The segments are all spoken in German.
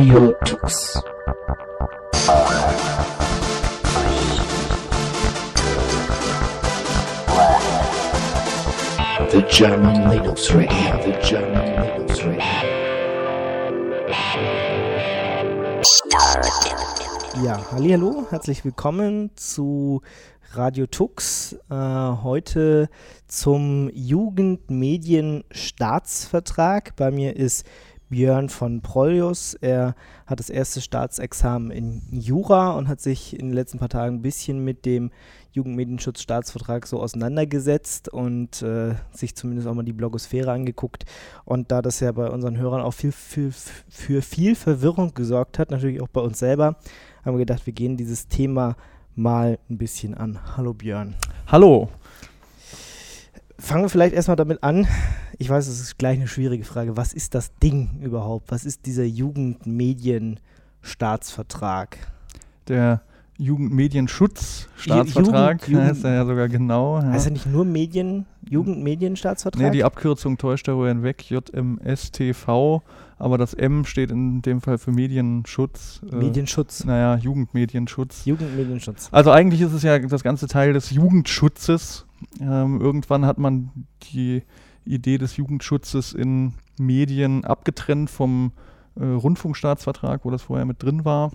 Radio Tux. The German Linux Radio. The German Linux Radio. Ja, hallo, herzlich willkommen zu Radio Tux. Äh, heute zum Jugendmedienstaatsvertrag. Bei mir ist Björn von Proljus. Er hat das erste Staatsexamen in Jura und hat sich in den letzten paar Tagen ein bisschen mit dem Jugendmedienschutzstaatsvertrag so auseinandergesetzt und äh, sich zumindest auch mal die Blogosphäre angeguckt. Und da das ja bei unseren Hörern auch viel, viel, für viel Verwirrung gesorgt hat, natürlich auch bei uns selber, haben wir gedacht, wir gehen dieses Thema mal ein bisschen an. Hallo Björn. Hallo. Fangen wir vielleicht erstmal damit an. Ich weiß, es ist gleich eine schwierige Frage. Was ist das Ding überhaupt? Was ist dieser Jugendmedienstaatsvertrag? Der Jugendmedienschutzstaatsvertrag Jugend- heißt er ja sogar genau. Ja. Heißt er nicht nur Medien, Jugendmedienstaatsvertrag? nee, die Abkürzung täuscht darüber hinweg, JMSTV, aber das M steht in dem Fall für Medienschutz. äh, Medienschutz. Naja, Jugendmedienschutz. Jugendmedienschutz. Also eigentlich ist es ja das ganze Teil des Jugendschutzes. Ähm, irgendwann hat man die Idee des Jugendschutzes in Medien abgetrennt vom äh, Rundfunkstaatsvertrag, wo das vorher mit drin war.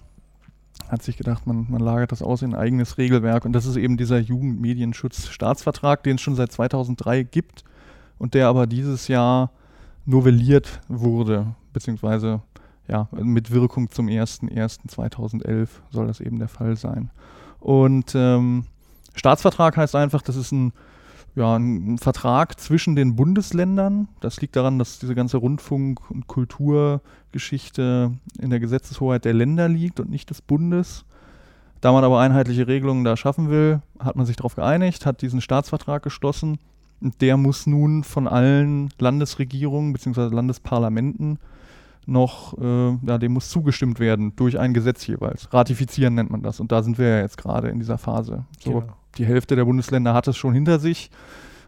Hat sich gedacht, man, man lagert das aus in ein eigenes Regelwerk. Und das ist eben dieser Jugendmedienschutzstaatsvertrag, den es schon seit 2003 gibt und der aber dieses Jahr novelliert wurde, beziehungsweise ja, mit Wirkung zum 01.01.2011 soll das eben der Fall sein. Und ähm, Staatsvertrag heißt einfach, das ist ein, ja, ein Vertrag zwischen den Bundesländern. Das liegt daran, dass diese ganze Rundfunk- und Kulturgeschichte in der Gesetzeshoheit der Länder liegt und nicht des Bundes. Da man aber einheitliche Regelungen da schaffen will, hat man sich darauf geeinigt, hat diesen Staatsvertrag geschlossen. Und der muss nun von allen Landesregierungen bzw. Landesparlamenten noch, äh, ja, dem muss zugestimmt werden durch ein Gesetz jeweils. Ratifizieren nennt man das. Und da sind wir ja jetzt gerade in dieser Phase. So, Genau. Die Hälfte der Bundesländer hat es schon hinter sich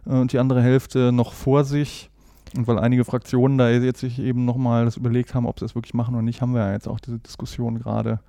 äh, und die andere Hälfte noch vor sich. Und weil einige Fraktionen da jetzt sich eben nochmal das überlegt haben, ob sie es wirklich machen oder nicht, haben wir ja jetzt auch diese Diskussion gerade,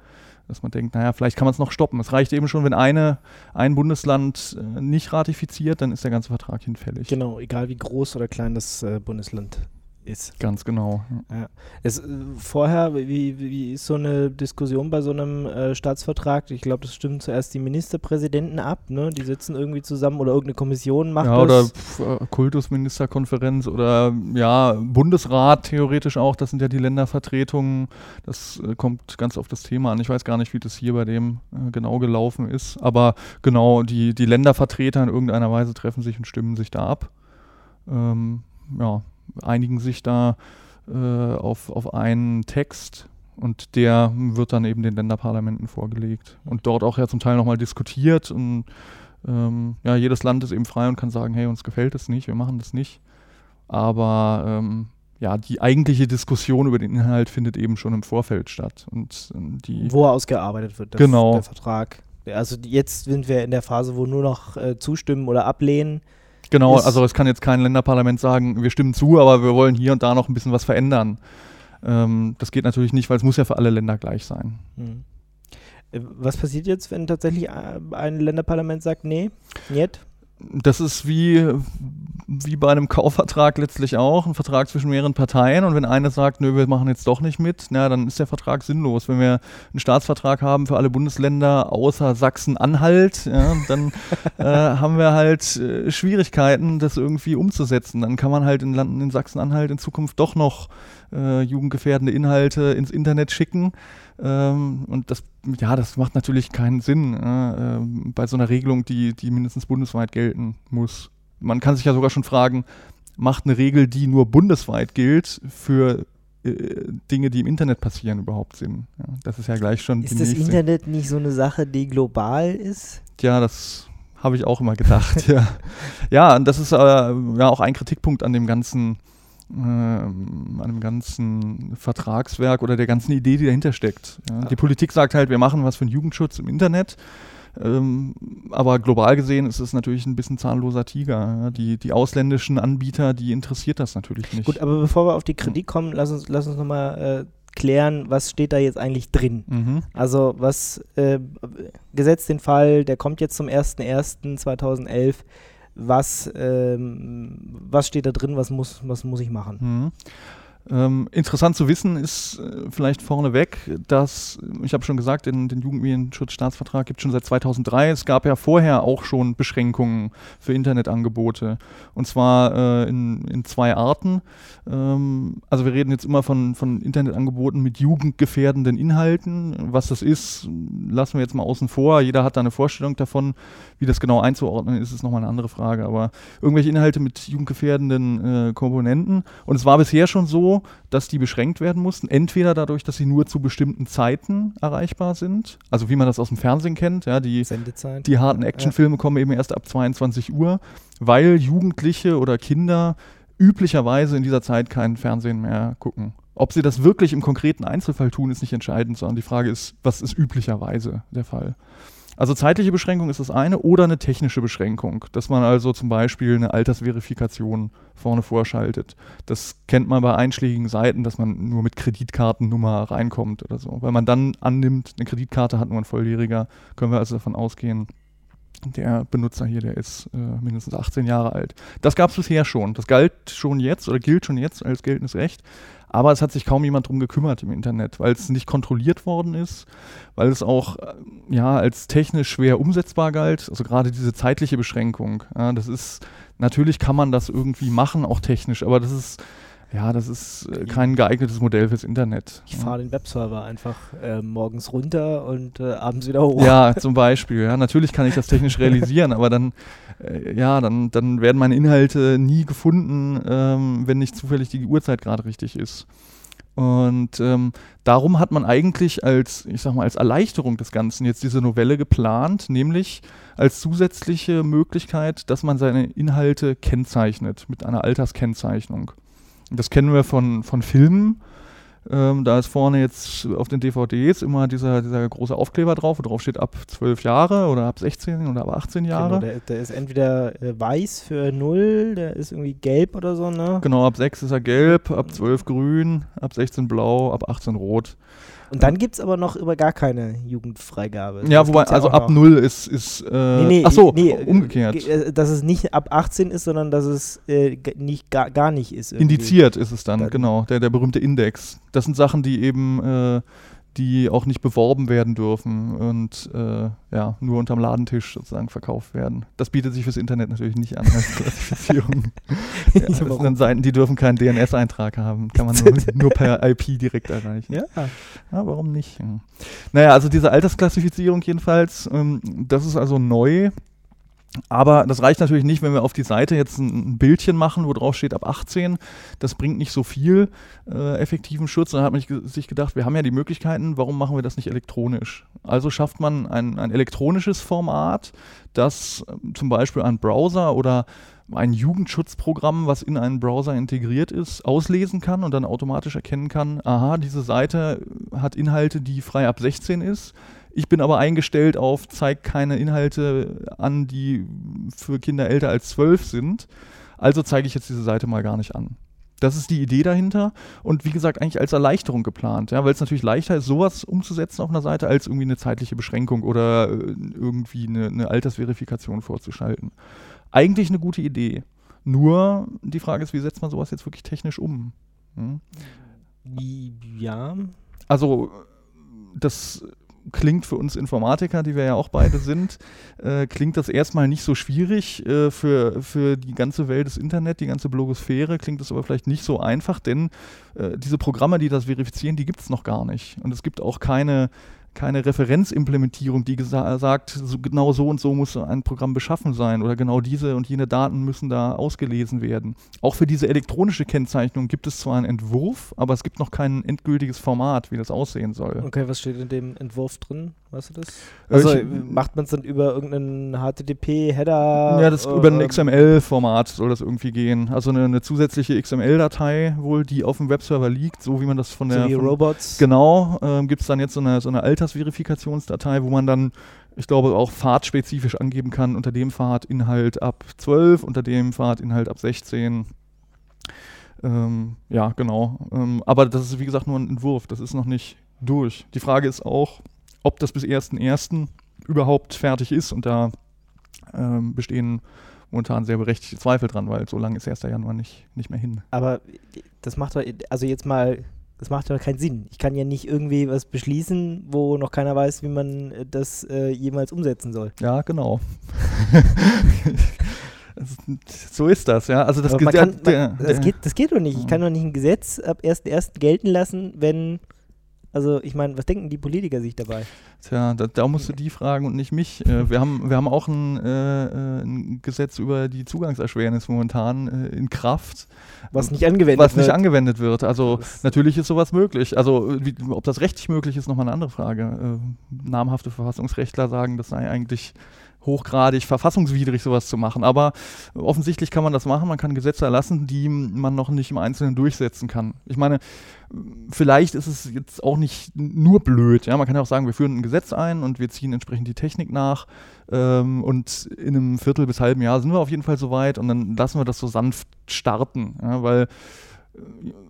dass man denkt, naja, vielleicht kann man es noch stoppen. Es reicht eben schon, wenn eine, ein Bundesland äh, nicht ratifiziert, dann ist der ganze Vertrag hinfällig. Genau, egal wie groß oder klein das äh, Bundesland ist. Ganz genau. ja. Es, äh, vorher, wie, wie ist so eine Diskussion bei so einem äh, Staatsvertrag? Ich glaube, das stimmen zuerst die Ministerpräsidenten ab, ne? Die sitzen irgendwie zusammen oder irgendeine Kommission macht Ja, oder das. pf, äh, Kultusministerkonferenz oder ja, Bundesrat theoretisch auch, das sind ja die Ländervertretungen. Das äh, kommt ganz auf das Thema an. Ich weiß gar nicht, wie das hier bei dem äh, genau gelaufen ist. Aber genau, die, die Ländervertreter in irgendeiner Weise treffen sich und stimmen sich da ab. Ähm, ja, einigen sich da äh, auf, auf einen Text und der wird dann eben den Länderparlamenten vorgelegt und dort auch ja zum Teil nochmal diskutiert und ähm, ja, jedes Land ist eben frei und kann sagen, hey, uns gefällt es nicht, wir machen das nicht. Aber ähm, ja, die eigentliche Diskussion über den Inhalt findet eben schon im Vorfeld statt. Und ähm, die wo ausgearbeitet wird, das, Genau. der Vertrag. Also jetzt sind wir in der Phase, wo nur noch äh, zustimmen oder ablehnen. Genau, ist- also es kann jetzt kein Länderparlament sagen, wir stimmen zu, aber wir wollen hier und da noch ein bisschen was verändern. Ähm, das geht natürlich nicht, weil es muss ja für alle Länder gleich sein. Hm. Äh, Was passiert jetzt, wenn tatsächlich äh, ein Länderparlament sagt, nee, nicht? Das ist wie, wie bei einem Kaufvertrag letztlich auch, ein Vertrag zwischen mehreren Parteien. Und wenn eine sagt, nö, wir machen jetzt doch nicht mit, na, dann ist der Vertrag sinnlos. Wenn wir einen Staatsvertrag haben für alle Bundesländer außer Sachsen-Anhalt, ja, dann äh, haben wir halt äh, Schwierigkeiten, das irgendwie umzusetzen. Dann kann man halt in Landen in Sachsen-Anhalt in Zukunft doch noch äh, jugendgefährdende Inhalte ins Internet schicken. Ähm, und das, ja, das macht natürlich keinen Sinn äh, ähm, bei so einer Regelung, die, die mindestens bundesweit gelten muss. Man kann sich ja sogar schon fragen, macht eine Regel, die nur bundesweit gilt, für äh, Dinge, die im Internet passieren, überhaupt Sinn? Ja, das ist ja gleich schon Ist das. Internet nicht so eine Sache, die global ist? Ja, das habe ich auch immer gedacht. ja. ja, und das ist äh, ja auch ein Kritikpunkt an dem ganzen an dem ganzen Vertragswerk oder der ganzen Idee, die dahinter steckt. Ja. Die Politik sagt halt, wir machen was für den Jugendschutz im Internet. Ähm, aber global gesehen ist es natürlich ein bisschen zahnloser Tiger. Ja. Die, die ausländischen Anbieter, die interessiert das natürlich nicht. Gut, aber bevor wir auf die Kritik kommen, lass uns, lass uns nochmal äh, klären, was steht da jetzt eigentlich drin? Mhm. Also was, äh, gesetzt den Fall, der kommt jetzt zum 01.01.2011, was, ähm, was steht da drin, was muss, was muss ich machen? Mhm. Ähm, interessant zu wissen ist äh, vielleicht vorneweg, dass, ich habe schon gesagt, in den Jugendmedienschutzstaatsvertrag gibt es schon seit 2003. Es gab ja vorher auch schon Beschränkungen für Internetangebote. Und zwar äh, in, in zwei Arten. Ähm, also wir reden jetzt immer von, von Internetangeboten mit jugendgefährdenden Inhalten. Was das ist, lassen wir jetzt mal außen vor. Jeder hat da eine Vorstellung davon. Wie das genau einzuordnen ist, ist nochmal eine andere Frage. Aber irgendwelche Inhalte mit jugendgefährdenden äh, Komponenten. Und es war bisher schon so, dass die beschränkt werden mussten. Entweder dadurch, dass sie nur zu bestimmten Zeiten erreichbar sind, also wie man das aus dem Fernsehen kennt, ja, die, Sendezeit. die harten Actionfilme kommen eben erst ab 22 Uhr, weil Jugendliche oder Kinder üblicherweise in dieser Zeit kein Fernsehen mehr gucken. Ob sie das wirklich im konkreten Einzelfall tun, ist nicht entscheidend, sondern die Frage ist, was ist üblicherweise der Fall? Also zeitliche Beschränkung ist das eine oder eine technische Beschränkung, dass man also zum Beispiel eine Altersverifikation vorne vorschaltet. Das kennt man bei einschlägigen Seiten, dass man nur mit Kreditkartennummer reinkommt oder so. Weil man dann annimmt, eine Kreditkarte hat nur ein Volljähriger, können wir also davon ausgehen, der Benutzer hier, der ist äh, mindestens 18 Jahre alt. Das gab es bisher schon. Das galt schon jetzt oder gilt schon jetzt als geltendes Recht. Aber es hat sich kaum jemand drum gekümmert im Internet, weil es nicht kontrolliert worden ist, weil es auch äh, ja, als technisch schwer umsetzbar galt. Also gerade diese zeitliche Beschränkung. Ja, das ist, natürlich kann man das irgendwie machen, auch technisch, aber das ist ja, das ist äh, kein geeignetes Modell fürs Internet. Ich fahre den Webserver einfach äh, morgens runter und äh, abends wieder hoch. Ja, zum Beispiel. Ja, natürlich kann ich das technisch realisieren, aber dann, äh, ja, dann, dann werden meine Inhalte nie gefunden, ähm, wenn nicht zufällig die Uhrzeit gerade richtig ist. Und ähm, darum hat man eigentlich als, ich sag mal, als Erleichterung des Ganzen jetzt diese Novelle geplant, nämlich als zusätzliche Möglichkeit, dass man seine Inhalte kennzeichnet mit einer Alterskennzeichnung. Das kennen wir von, von Filmen. Ähm, da ist vorne jetzt auf den DVDs immer dieser, dieser große Aufkleber drauf, wo drauf steht ab 12 Jahre oder ab 16 oder ab 18 Jahre. Genau, der, der ist entweder äh, weiß für 0, der ist irgendwie gelb oder so, ne? Genau, ab 6 ist er gelb, ab 12 grün, ab 16 blau, ab 18 rot. Und dann gibt es aber noch über gar keine Jugendfreigabe. Ja, Das wobei, ja also ab noch. 0 ist, ist äh, Nee, nee, ach so, nee, umgekehrt. ge- äh, Dass es nicht ab 18 ist, sondern dass es äh, nicht, gar, gar nicht ist. irgendwie. Indiziert ist es dann, Dann- genau, der, der berühmte Index. Das sind Sachen, die eben, äh, die auch nicht beworben werden dürfen und äh, ja, nur unterm Ladentisch sozusagen verkauft werden. Das bietet sich fürs Internet natürlich nicht an als Klassifizierung. ja, das sind dann Seiten, die dürfen keinen DNS-Eintrag haben, kann man nur, nur per IP direkt erreichen. Ja. Ja, warum nicht? Ja. Naja, also diese Altersklassifizierung jedenfalls, ähm, das ist also neu. Aber das reicht natürlich nicht, wenn wir auf die Seite jetzt ein, Bildchen machen, wo drauf steht ab 18. Das bringt nicht so viel äh, effektiven Schutz. Dann hat man sich ge- sich gedacht, wir haben ja die Möglichkeiten, warum machen wir das nicht elektronisch? Also schafft man ein, ein elektronisches Format, das ähm, zum Beispiel ein Browser oder ein Jugendschutzprogramm, was in einen Browser integriert ist, auslesen kann und dann automatisch erkennen kann, aha, diese Seite hat Inhalte, die frei ab 16 ist. Ich bin aber eingestellt auf, zeig keine Inhalte an, die für Kinder älter als 12 sind. Also zeige ich jetzt diese Seite mal gar nicht an. Das ist die Idee dahinter und wie gesagt eigentlich als Erleichterung geplant, ja, weil es natürlich leichter ist, sowas umzusetzen auf einer Seite, als irgendwie eine zeitliche Beschränkung oder äh, irgendwie eine, eine Altersverifikation vorzuschalten. Eigentlich eine gute Idee. Nur die Frage ist, wie setzt man sowas jetzt wirklich technisch um? Hm? Ja. Also das klingt für uns Informatiker, die wir ja auch beide sind, äh, klingt das erstmal nicht so schwierig. Äh, für, für die ganze Welt des Internet, die ganze Blogosphäre klingt das aber vielleicht nicht so einfach, denn äh, diese Programme, die das verifizieren, die gibt es noch gar nicht. Und es gibt auch keine, keine Referenzimplementierung, die sagt, so, genau so und so muss ein Programm beschaffen sein oder genau diese und jene Daten müssen da ausgelesen werden. Auch für diese elektronische Kennzeichnung gibt es zwar einen Entwurf, aber es gibt noch kein endgültiges Format, wie das aussehen soll. Okay, was steht in dem Entwurf drin? Weißt du das? Also ich- äh, macht man es dann über irgendeinen HTTP-Header? Ja, das äh, über ein XML-Format soll das irgendwie gehen. Also eine, eine zusätzliche XML-Datei wohl, die auf dem Webserver liegt, so wie man das von der So wie Robots. Genau, ähm, gibt es dann jetzt so eine, so eine Altersverifikationsdatei, wo man dann ich glaube, auch fahrtspezifisch angeben kann, unter dem Fahrtinhalt ab 12, unter dem Fahrtinhalt ab 16. Ähm, ja, genau. Ähm, aber das ist, wie gesagt, nur ein Entwurf. Das ist noch nicht durch. Die Frage ist auch, ob das bis 1.1. überhaupt fertig ist. Und da ähm, bestehen momentan sehr berechtigte Zweifel dran, weil so lange ist 1. Januar nicht, nicht mehr hin. Aber das macht doch, also jetzt mal, das macht doch keinen Sinn. Ich kann ja nicht irgendwie was beschließen, wo noch keiner weiß, wie man äh, das äh, jemals umsetzen soll. Ja, genau. so ist das, ja. Also das, kann, man, das, geht, das geht doch nicht. Ich kann doch nicht ein Gesetz ab 1.1. gelten lassen, wenn, also ich meine, was denken die Politiker sich dabei? Tja, da, da musst du die fragen und nicht mich. Äh, wir, haben, wir haben auch ein, äh, äh, ein Gesetz über die Zugangserschwernis momentan äh, in Kraft, Was nicht angewendet was nicht wird. angewendet wird. Also Das- natürlich ist sowas möglich. Also wie, ob das rechtlich möglich ist, nochmal eine andere Frage. Äh, namhafte Verfassungsrechtler sagen, das sei eigentlich hochgradig verfassungswidrig, sowas zu machen. Aber offensichtlich kann man das machen. Man kann Gesetze erlassen, die man noch nicht im Einzelnen durchsetzen kann. Ich meine, vielleicht ist es jetzt auch nicht nur blöd. Ja, man kann ja auch sagen, wir führen ein Gesetz ein und wir ziehen entsprechend die Technik nach. Ähm, und in einem Viertel bis halben Jahr sind wir auf jeden Fall soweit und dann lassen wir das so sanft starten. Ja, weil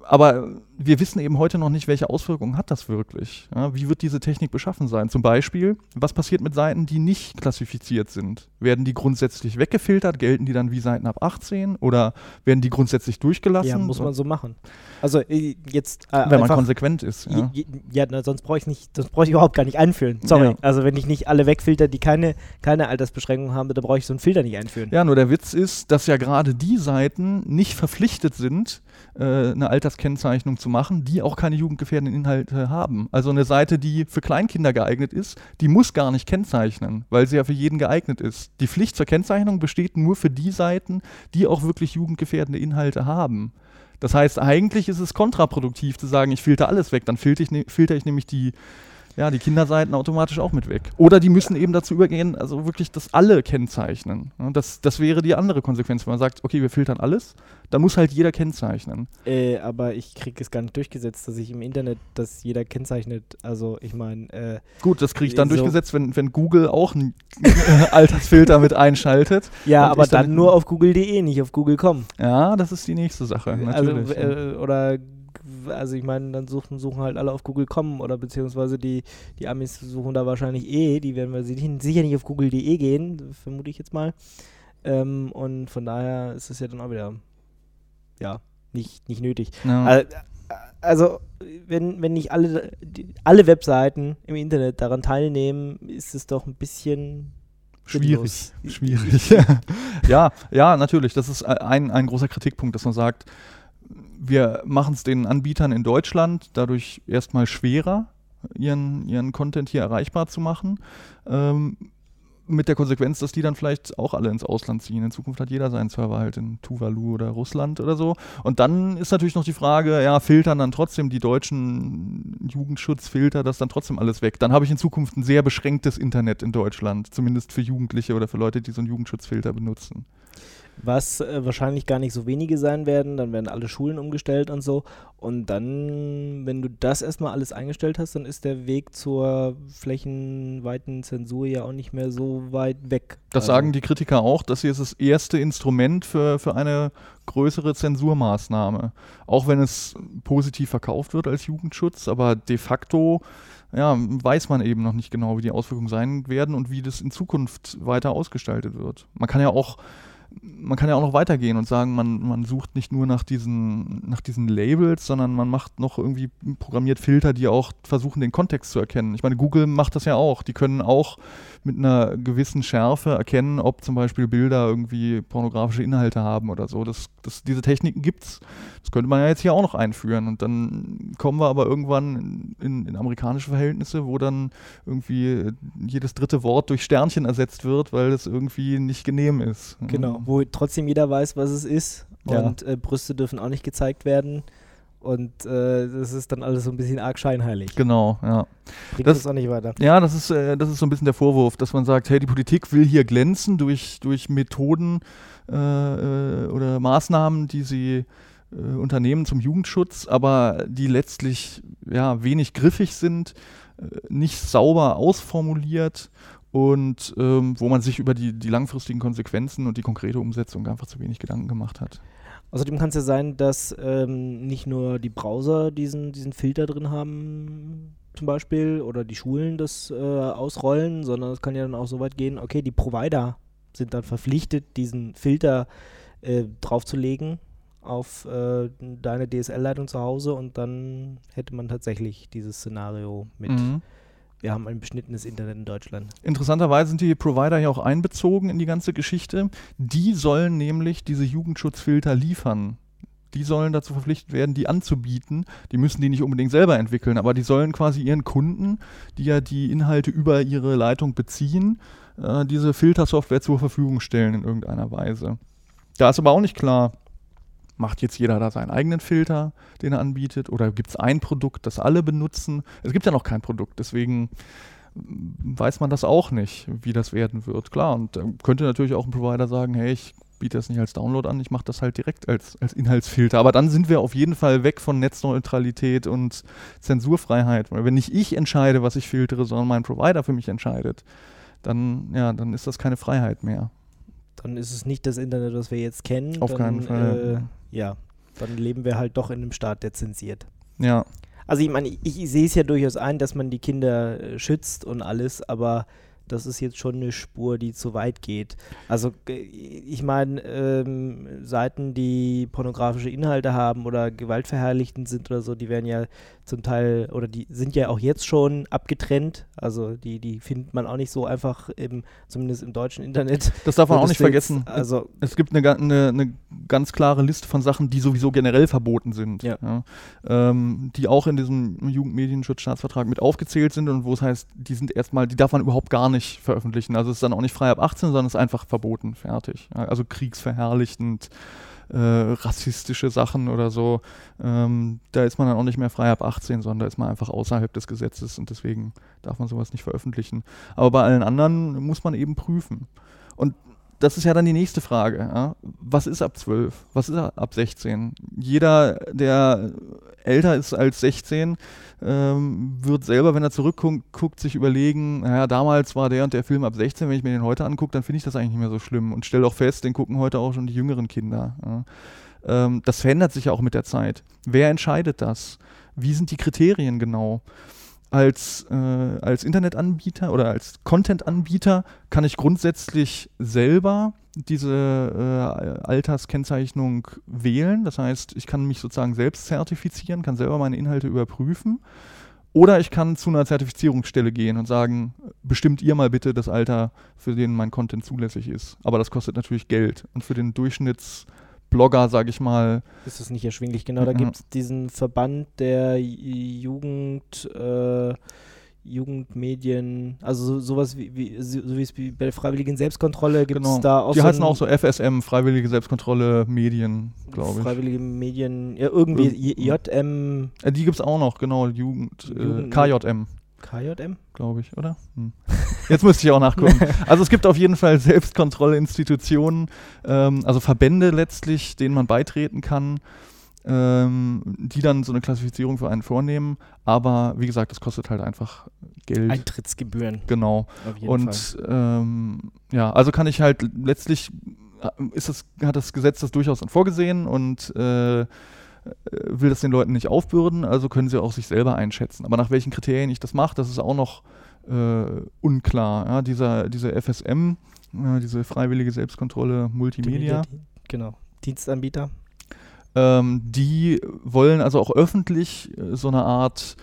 aber wir wissen eben heute noch nicht, welche Auswirkungen hat das wirklich. Ja, wie wird diese Technik beschaffen sein? Zum Beispiel, was passiert mit Seiten, die nicht klassifiziert sind? Werden die grundsätzlich weggefiltert? Gelten die dann wie Seiten ab 18? Oder werden die grundsätzlich durchgelassen? Ja, muss man so machen. Also äh, jetzt äh, Wenn man konsequent ist. Ja. Ja, ja na, sonst brauche ich nicht, sonst brauche ich überhaupt gar nicht einführen. Sorry. Ja. Also wenn ich nicht alle wegfilter, die keine, keine Altersbeschränkung haben, dann brauche ich so einen Filter nicht einführen. Ja, nur der Witz ist, dass ja gerade die Seiten nicht verpflichtet sind, eine Alterskennzeichnung zu machen, die auch keine jugendgefährdenden Inhalte haben. Also eine Seite, die für Kleinkinder geeignet ist, die muss gar nicht kennzeichnen, weil sie ja für jeden geeignet ist. Die Pflicht zur Kennzeichnung besteht nur für die Seiten, die auch wirklich jugendgefährdende Inhalte haben. Das heißt, eigentlich ist es kontraproduktiv zu sagen, ich filter alles weg, dann filter ich, ne filter ich nämlich die, ja, die Kinderseiten automatisch auch mit weg. Oder die müssen eben dazu übergehen, also wirklich das alle kennzeichnen. Das, das wäre die andere Konsequenz, wenn man sagt, okay, wir filtern alles, dann muss halt jeder kennzeichnen. Äh, aber ich kriege es gar nicht durchgesetzt, dass ich im Internet, dass jeder kennzeichnet. Also ich meine, äh, Gut, das kriege ich dann So. durchgesetzt, wenn, wenn Google auch einen Altersfilter mit einschaltet. ja, aber dann- dann nur auf google.de, nicht auf google.com. Ja, das ist die nächste Sache, natürlich. Also, äh, oder also ich meine, dann suchen, suchen halt alle auf Google.com oder beziehungsweise die, die Amis suchen da wahrscheinlich eh, die werden wir si- sicher nicht auf google.de gehen, vermute ich jetzt mal. Ähm, und von daher ist es ja dann auch wieder, ja, nicht, nicht nötig. ja. Al- Also, wenn, wenn nicht alle, die, alle Webseiten im Internet daran teilnehmen, ist es doch ein bisschen Schwierig, schwierig. ja, ja, natürlich. Das ist ein, ein großer Kritikpunkt, dass man sagt, wir machen es den Anbietern in Deutschland dadurch erstmal schwerer, ihren, ihren Content hier erreichbar zu machen. Ähm, mit der Konsequenz, dass die dann vielleicht auch alle ins Ausland ziehen. In Zukunft hat jeder seinen Server halt in Tuvalu oder Russland oder so. Und dann ist natürlich noch die Frage, ja, filtern dann trotzdem die deutschen Jugendschutzfilter das dann trotzdem alles weg. Dann habe ich in Zukunft ein sehr beschränktes Internet in Deutschland, zumindest für Jugendliche oder für Leute, die so einen Jugendschutzfilter benutzen. Was äh, wahrscheinlich gar nicht so wenige sein werden, dann werden alle Schulen umgestellt und so. Und dann, wenn du das erstmal alles eingestellt hast, dann ist der Weg zur flächenweiten Zensur ja auch nicht mehr so weit weg. Das Also, sagen die Kritiker auch, das hier ist das erste Instrument für, für eine größere Zensurmaßnahme. Auch wenn es positiv verkauft wird als Jugendschutz, aber de facto ja, weiß man eben noch nicht genau, wie die Auswirkungen sein werden und wie das in Zukunft weiter ausgestaltet wird. Man kann ja auch man kann ja auch noch weitergehen und sagen, man, man sucht nicht nur nach diesen, nach diesen Labels, sondern man macht noch irgendwie programmiert Filter, die auch versuchen, den Kontext zu erkennen. Ich meine, Google macht das ja auch. Die können auch mit einer gewissen Schärfe erkennen, ob zum Beispiel Bilder irgendwie pornografische Inhalte haben oder so. Das, das, diese Techniken gibt's. Das könnte man ja jetzt hier auch noch einführen. Und dann kommen wir aber irgendwann in, in amerikanische Verhältnisse, wo dann irgendwie jedes dritte Wort durch Sternchen ersetzt wird, weil es irgendwie nicht genehm ist. Genau, wo trotzdem jeder weiß, was es ist. Ja. Und äh, Brüste dürfen auch nicht gezeigt werden. Und äh, das ist dann alles so ein bisschen arg scheinheilig. Genau, ja. Bringt Das- das auch nicht weiter. Ja, das ist, äh, das ist so ein bisschen der Vorwurf, dass man sagt, hey, die Politik will hier glänzen durch, durch Methoden äh, äh, oder Maßnahmen, die sie äh, unternehmen zum Jugendschutz, aber die letztlich ja, wenig griffig sind, äh, nicht sauber ausformuliert und ähm, wo man sich über die, die langfristigen Konsequenzen und die konkrete Umsetzung einfach zu wenig Gedanken gemacht hat. Außerdem kann es ja sein, dass ähm, nicht nur die Browser diesen, diesen Filter drin haben, zum Beispiel, oder die Schulen das äh, ausrollen, sondern es kann ja dann auch so weit gehen, okay, die Provider sind dann verpflichtet, diesen Filter äh, draufzulegen auf äh, deine DSL-Leitung zu Hause und dann hätte man tatsächlich dieses Szenario mit. Mhm. Wir haben ein beschnittenes Internet in Deutschland. Interessanterweise sind die Provider ja auch einbezogen in die ganze Geschichte. Die sollen nämlich diese Jugendschutzfilter liefern. Die sollen dazu verpflichtet werden, die anzubieten. Die müssen die nicht unbedingt selber entwickeln, aber die sollen quasi ihren Kunden, die ja die Inhalte über ihre Leitung beziehen, äh, diese Filtersoftware zur Verfügung stellen in irgendeiner Weise. Da ist aber auch nicht klar, macht jetzt jeder da seinen eigenen Filter, den er anbietet, oder gibt es ein Produkt, das alle benutzen? Es gibt ja noch kein Produkt, deswegen weiß man das auch nicht, wie das werden wird. Klar, und da könnte natürlich auch ein Provider sagen, hey, ich biete das nicht als Download an, ich mache das halt direkt als, als Inhaltsfilter. Aber dann sind wir auf jeden Fall weg von Netzneutralität und Zensurfreiheit. Weil wenn nicht ich entscheide, was ich filtere, sondern mein Provider für mich entscheidet, dann, ja, dann ist das keine Freiheit mehr. Dann ist es nicht das Internet, was wir jetzt kennen. Auf dann, keinen Fall. Äh, ja, dann leben wir halt doch in einem Staat, der zensiert. Ja, Also ich meine, ich, ich sehe es ja durchaus ein, dass man die Kinder äh, schützt und alles, aber das ist jetzt schon eine Spur, die zu weit geht. Also äh, ich meine, ähm, Seiten, die pornografische Inhalte haben oder gewaltverherrlichtend sind oder so, die werden ja zum Teil oder die sind ja auch jetzt schon abgetrennt. Also die, die findet man auch nicht so einfach im, zumindest im deutschen Internet. das darf man So auch nicht vergessen. Also Es gibt eine, eine, eine ganz klare Liste von Sachen, die sowieso generell verboten sind, Ja. ähm, die auch in diesem Jugendmedienschutzstaatsvertrag mit aufgezählt sind und wo es heißt, die sind erstmal, die darf man überhaupt gar nicht veröffentlichen. Also es ist dann auch nicht frei ab 18, sondern es ist einfach verboten, fertig. Also kriegsverherrlichend, äh, rassistische Sachen oder so, ähm, da ist man dann auch nicht mehr frei ab 18, sondern da ist man einfach außerhalb des Gesetzes und deswegen darf man sowas nicht veröffentlichen. Aber bei allen anderen muss man eben prüfen. Und das ist ja dann die nächste Frage. Ja? Was ist ab 12? Was ist ab 16? Jeder, der älter ist als 16, ähm, wird selber, wenn er zurückguckt, guckt, sich überlegen, naja, damals war der und der Film ab 16, wenn ich mir den heute angucke, dann finde ich das eigentlich nicht mehr so schlimm und stelle auch fest, den gucken heute auch schon die jüngeren Kinder. Ja? Ähm, das verändert sich ja auch mit der Zeit. Wer entscheidet das? Wie sind die Kriterien genau? Als, äh, als Internetanbieter oder als Content-Anbieter kann ich grundsätzlich selber diese äh, Alterskennzeichnung wählen. Das heißt, ich kann mich sozusagen selbst zertifizieren, kann selber meine Inhalte überprüfen. Oder ich kann zu einer Zertifizierungsstelle gehen und sagen, bestimmt ihr mal bitte das Alter, für den mein Content zulässig ist. Aber das kostet natürlich Geld. Und für den Durchschnittsblogger, sage ich mal, ist das nicht erschwinglich. Genau, da Ja. gibt es diesen Verband der Jugend, äh, Jugendmedien, also so, sowas wie, wie so wie es wie bei der freiwilligen Selbstkontrolle gibt es genau. da auch die so heißen auch so FSM, Freiwillige Selbstkontrolle Medien, glaube ich. Freiwillige Medien, ja, irgendwie JM, Äh, die gibt es auch noch, genau, Jugend, äh, Jugend- KJM, KJM? glaube ich, oder? Hm. Jetzt müsste ich auch nachgucken. Also es gibt auf jeden Fall Selbstkontrolleinstitutionen, ähm, also Verbände letztlich, denen man beitreten kann, ähm, die dann so eine Klassifizierung für einen vornehmen. Aber wie gesagt, das kostet halt einfach Geld. Eintrittsgebühren, genau. auf jeden Fall. Und ähm, ja, also kann ich halt letztlich äh, ist das, hat das Gesetz das durchaus dann vorgesehen und äh, will das den Leuten nicht aufbürden, also können sie auch sich selber einschätzen. Aber nach welchen Kriterien ich das mache, das ist auch noch äh, unklar. Ja, dieser, diese FSM, äh, diese freiwillige Selbstkontrolle Multimedia, Genau, Dienstanbieter. ähm, die wollen also auch öffentlich äh, so eine Art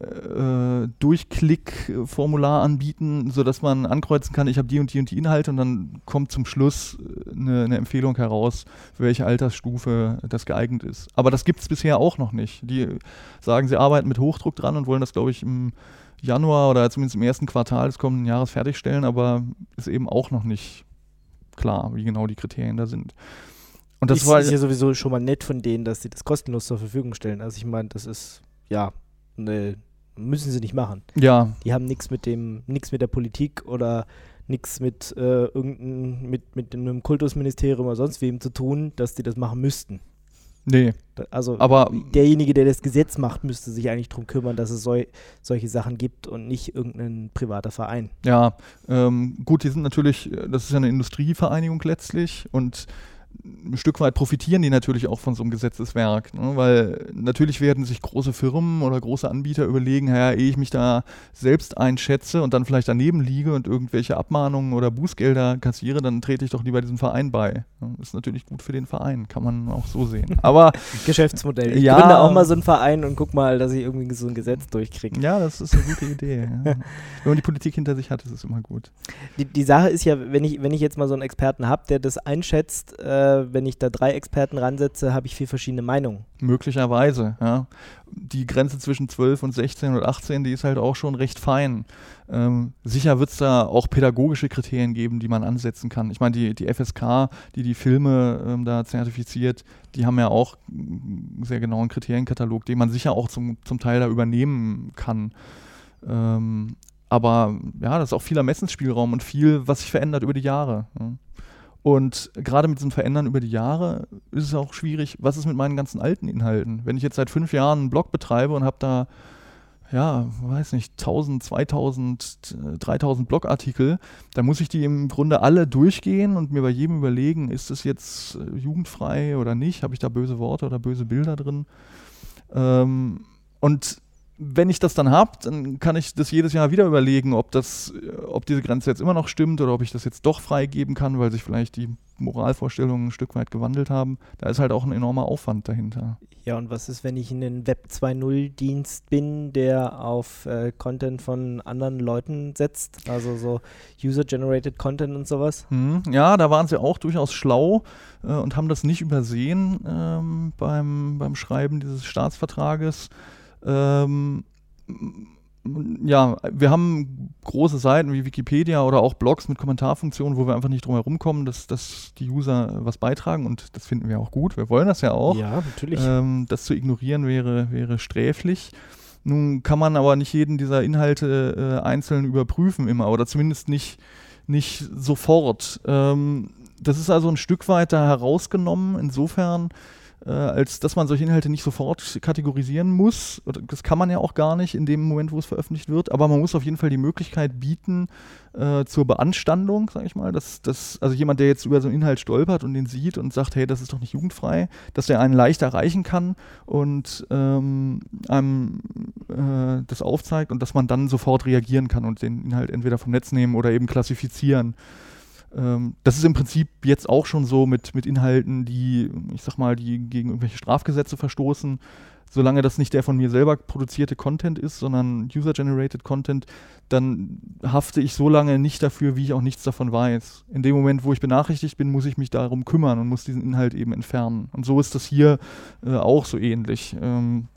äh, Durchklick-Formular anbieten, sodass man ankreuzen kann, ich habe die und die und die Inhalte und dann kommt zum Schluss äh, eine, eine Empfehlung heraus, für welche Altersstufe das geeignet ist. Aber das gibt es bisher auch noch nicht. Die sagen, sie arbeiten mit Hochdruck dran und wollen das, glaube ich, im Januar oder zumindest im ersten Quartal des kommenden Jahres fertigstellen, aber ist eben auch noch nicht klar, wie genau die Kriterien da sind. Und das ist, war ist ja sowieso schon mal nett von denen, dass sie das kostenlos zur Verfügung stellen. Also ich meine, das ist, ja, ne, müssen sie nicht machen. ja, Die haben nichts mit dem, nichts mit der Politik oder nichts mit äh, irgendein, mit, mit einem Kultusministerium oder sonst wem zu tun, dass die das machen müssten. Nee, Also aber derjenige, der das Gesetz macht, müsste sich eigentlich darum kümmern, dass es sol solche Sachen gibt und nicht irgendein privater Verein. Ja, ähm, gut, die sind natürlich, äh, das ist ja eine Industrievereinigung letztlich und ein Stück weit profitieren die natürlich auch von so einem Gesetzeswerk, ne? weil natürlich werden sich große Firmen oder große Anbieter überlegen, ja, ehe ich mich da selbst einschätze und dann vielleicht daneben liege und irgendwelche Abmahnungen oder Bußgelder kassiere, dann trete ich doch lieber diesem Verein bei. Ja, Ist natürlich gut für den Verein, kann man auch so sehen. Aber Geschäftsmodell. Ich Ja. gründe auch mal so einen Verein und guck mal, dass ich irgendwie so ein Gesetz durchkriege. ja, das ist eine gute Idee. Ja. Wenn man die Politik hinter sich hat, ist es immer gut. Die, die Sache ist ja, wenn ich, wenn ich jetzt mal so einen Experten habe, der das einschätzt, äh, wenn ich da drei Experten ransetze, habe ich vier verschiedene Meinungen. Möglicherweise, ja. Die Grenze zwischen 12 und 16 und 18, die ist halt auch schon recht fein. Ähm, sicher wird es da auch pädagogische Kriterien geben, die man ansetzen kann. Ich meine, die, die FSK, die die Filme ähm, da zertifiziert, die haben ja auch einen sehr genauen Kriterienkatalog, den man sicher auch zum, zum Teil da übernehmen kann. Ähm, aber ja, das ist auch viel Ermessensspielraum und viel, was sich verändert über die Jahre. Ja. Und gerade mit diesem Verändern über die Jahre ist es auch schwierig, was ist mit meinen ganzen alten Inhalten? Wenn ich jetzt seit fünf Jahren einen Blog betreibe und habe da, ja, weiß nicht, 1000, 2000, äh, 3000 Blogartikel, dann muss ich die im Grunde alle durchgehen und mir bei jedem überlegen, ist es jetzt äh, jugendfrei oder nicht? Habe ich da böse Worte oder böse Bilder drin? Ähm, und wenn ich das dann habe, dann kann ich das jedes Jahr wieder überlegen, ob das, äh, ob diese Grenze jetzt immer noch stimmt oder ob ich das jetzt doch freigeben kann, weil sich vielleicht die Moralvorstellungen ein Stück weit gewandelt haben. Da ist halt auch ein enormer Aufwand dahinter. Ja, und was ist, wenn ich in einem Web 2.0 Dienst bin, der auf äh, Content von anderen Leuten setzt? Also so User-Generated Content und sowas? Hm, ja, da waren sie auch durchaus schlau äh, und haben das nicht übersehen ähm, beim, beim Schreiben dieses Staatsvertrages. Ähm, ja, wir haben große Seiten wie Wikipedia oder auch Blogs mit Kommentarfunktionen, wo wir einfach nicht drum herum kommen, dass, dass die User was beitragen und das finden wir auch gut. Wir wollen das ja auch. Ja, natürlich. Ähm, das zu ignorieren wäre, wäre sträflich. Nun kann man aber nicht jeden dieser Inhalte äh, einzeln überprüfen immer oder zumindest nicht, nicht sofort. Ähm, das ist also ein Stück weit da herausgenommen, insofern, äh, als dass man solche Inhalte nicht sofort kategorisieren muss. Das kann man ja auch gar nicht in dem Moment, wo es veröffentlicht wird, aber man muss auf jeden Fall die Möglichkeit bieten äh, zur Beanstandung, sage ich mal, dass, dass also jemand, der jetzt über so einen Inhalt stolpert und den sieht und sagt, hey, das ist doch nicht jugendfrei, dass der einen leicht erreichen kann und ähm, einem äh, das aufzeigt und dass man dann sofort reagieren kann und den Inhalt entweder vom Netz nehmen oder eben klassifizieren. Ähm, das ist im Prinzip jetzt auch schon so mit, mit Inhalten, die, ich sag mal, die gegen irgendwelche Strafgesetze verstoßen. Solange das nicht der von mir selber produzierte Content ist, sondern User-Generated Content, dann hafte ich so lange nicht dafür, wie ich auch nichts davon weiß. In dem Moment, wo ich benachrichtigt bin, muss ich mich darum kümmern und muss diesen Inhalt eben entfernen. Und so ist das hier äh, auch so ähnlich. Ähm,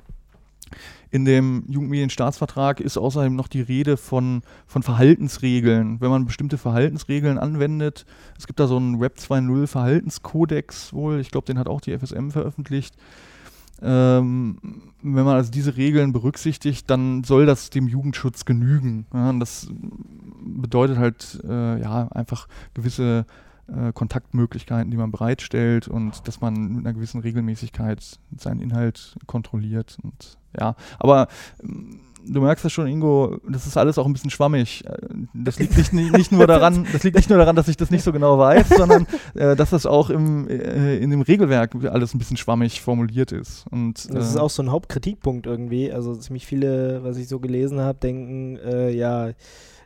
in dem Jugendmedienstaatsvertrag ist außerdem noch die Rede von, von Verhaltensregeln. Wenn man bestimmte Verhaltensregeln anwendet, es gibt da so einen Web 2.0 Verhaltenskodex wohl, ich glaube, den hat auch die FSM veröffentlicht. Ähm, wenn man also diese Regeln berücksichtigt, dann soll das dem Jugendschutz genügen. Ja, das bedeutet halt äh, ja einfach gewisse äh, Kontaktmöglichkeiten, die man bereitstellt und dass man mit einer gewissen Regelmäßigkeit seinen Inhalt kontrolliert. Und ja, aber ähm, du merkst das schon, Ingo, das ist alles auch ein bisschen schwammig. Äh, Das liegt nicht, nicht, nur daran, das liegt nicht nur daran, dass ich das nicht so genau weiß, sondern äh, dass das auch im, äh, in dem Regelwerk alles ein bisschen schwammig formuliert ist. Und, Das ist äh, auch so ein Hauptkritikpunkt irgendwie. Also ziemlich viele, was ich so gelesen habe, denken, äh, ja,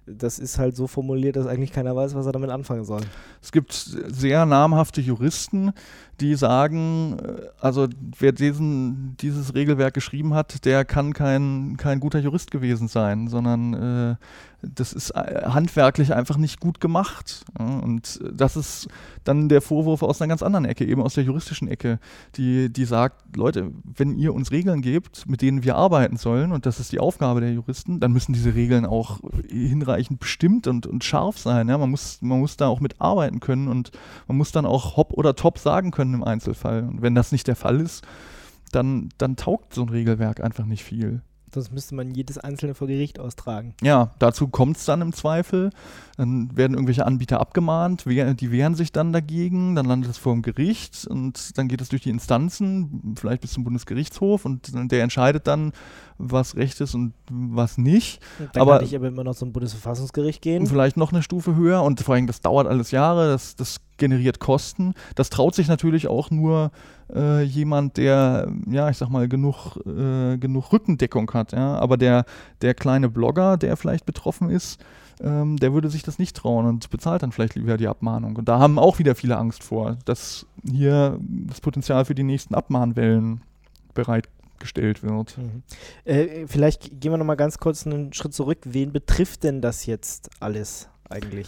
das ist halt so formuliert, dass eigentlich keiner weiß, was er damit anfangen soll. Es gibt sehr namhafte Juristen, die sagen, äh, also wer diesen, dieses Regelwerk geschrieben hat, der kann kein, kein guter Jurist gewesen sein, sondern äh, das ist äh, handwerklich einfach nicht gut gemacht. Und das ist dann der Vorwurf aus einer ganz anderen Ecke, eben aus der juristischen Ecke, die, die sagt, Leute, wenn ihr uns Regeln gebt, mit denen wir arbeiten sollen, und das ist die Aufgabe der Juristen, dann müssen diese Regeln auch hinreichend bestimmt und, und scharf sein. Ja? Man, muss, man muss da auch mitarbeiten können und man muss dann auch hopp oder top sagen können im Einzelfall. Und wenn das nicht der Fall ist, dann, dann taugt so ein Regelwerk einfach nicht viel. Sonst müsste man jedes einzelne vor Gericht austragen. Ja, dazu kommt es dann im Zweifel. Dann werden irgendwelche Anbieter abgemahnt, die wehren sich dann dagegen, dann landet es vor dem Gericht und dann geht es durch die Instanzen, vielleicht bis zum Bundesgerichtshof und der entscheidet dann, was Recht ist und was nicht. Dann Aber- kann ich aber immer noch zum Bundesverfassungsgericht gehen. Vielleicht noch eine Stufe höher und vor allem, das dauert alles Jahre, das, das generiert Kosten. Das traut sich natürlich auch nur äh, jemand, der, ja, ich sag mal, genug, äh, genug Rückendeckung hat. Ja? Aber der, der kleine Blogger, der vielleicht betroffen ist, ähm, der würde sich das nicht trauen und bezahlt dann vielleicht lieber die Abmahnung. Und da haben auch wieder viele Angst vor, dass hier das Potenzial für die nächsten Abmahnwellen bereitgestellt wird. Mhm. Äh, vielleicht gehen wir noch mal ganz kurz einen Schritt zurück. Wen betrifft denn das jetzt alles eigentlich?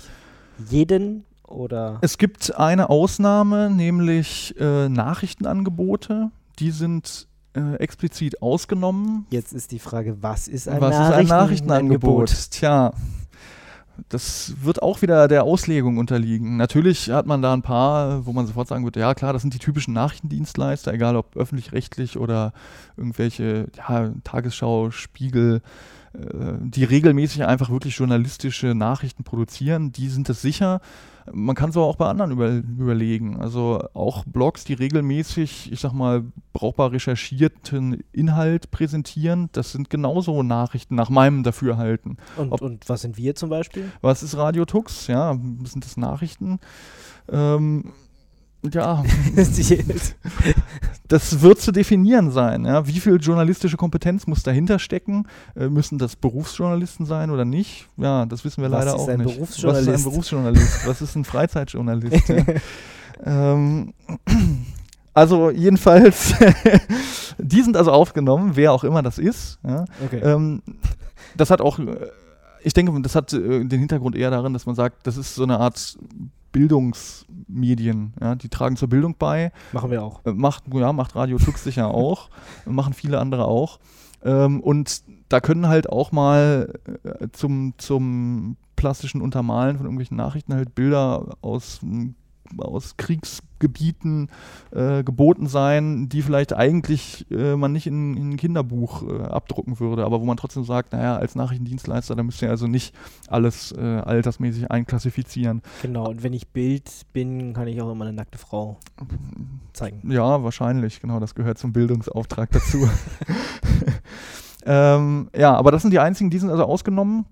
Jeden oder? Es gibt eine Ausnahme, nämlich äh, Nachrichtenangebote. Die sind äh, explizit ausgenommen. Jetzt ist die Frage, was ist ein Was ist ein Nachrichtenangebot? Nachrichtenangebot? Tja, das wird auch wieder der Auslegung unterliegen. Natürlich hat man da ein paar, wo man sofort sagen würde, ja klar, das sind die typischen Nachrichtendienstleister, egal ob öffentlich-rechtlich oder irgendwelche ja, Tagesschau, Spiegel, die regelmäßig einfach wirklich journalistische Nachrichten produzieren, die sind das sicher. Man kann es aber auch bei anderen über, überlegen. Also auch Blogs, die regelmäßig, ich sag mal, brauchbar recherchierten Inhalt präsentieren, das sind genauso Nachrichten nach meinem Dafürhalten. Und, Ob- und was sind wir zum Beispiel? Was ist Radio Tux? Ja, sind das Nachrichten? Ähm, ja, das wird zu definieren sein. Ja? Wie viel journalistische Kompetenz muss dahinter stecken? Äh, müssen das Berufsjournalisten sein oder nicht? Ja, das wissen wir Was leider ist auch ein nicht. Berufsjournalist? Was ist ein Berufsjournalist? Was ist ein Freizeitjournalist? ja? ähm, also jedenfalls, die sind also aufgenommen, wer auch immer das ist. Ja? Okay. Ähm, das hat auch, äh, ich denke, das hat äh, den Hintergrund eher darin, dass man sagt, das ist so eine Art Bildungsmedien. Ja? Die tragen zur Bildung bei. Machen wir auch. Äh, macht, ja, macht Radio Tux sicher auch. machen viele andere auch. Ähm, und da können halt auch mal äh, zum, zum plastischen Untermalen von irgendwelchen Nachrichten halt Bilder aus, aus Kriegsgebieten äh, geboten sein, die vielleicht eigentlich äh, man nicht in, in ein Kinderbuch äh, abdrucken würde, aber wo man trotzdem sagt, naja, als Nachrichtendienstleister, da müsst ihr also nicht alles äh, altersmäßig einklassifizieren. Genau. Und wenn ich Bild bin, kann ich auch immer eine nackte Frau zeigen. Ja, wahrscheinlich, genau, das gehört zum Bildungsauftrag dazu. ähm, ja, aber das sind die einzigen, die sind also ausgenommen.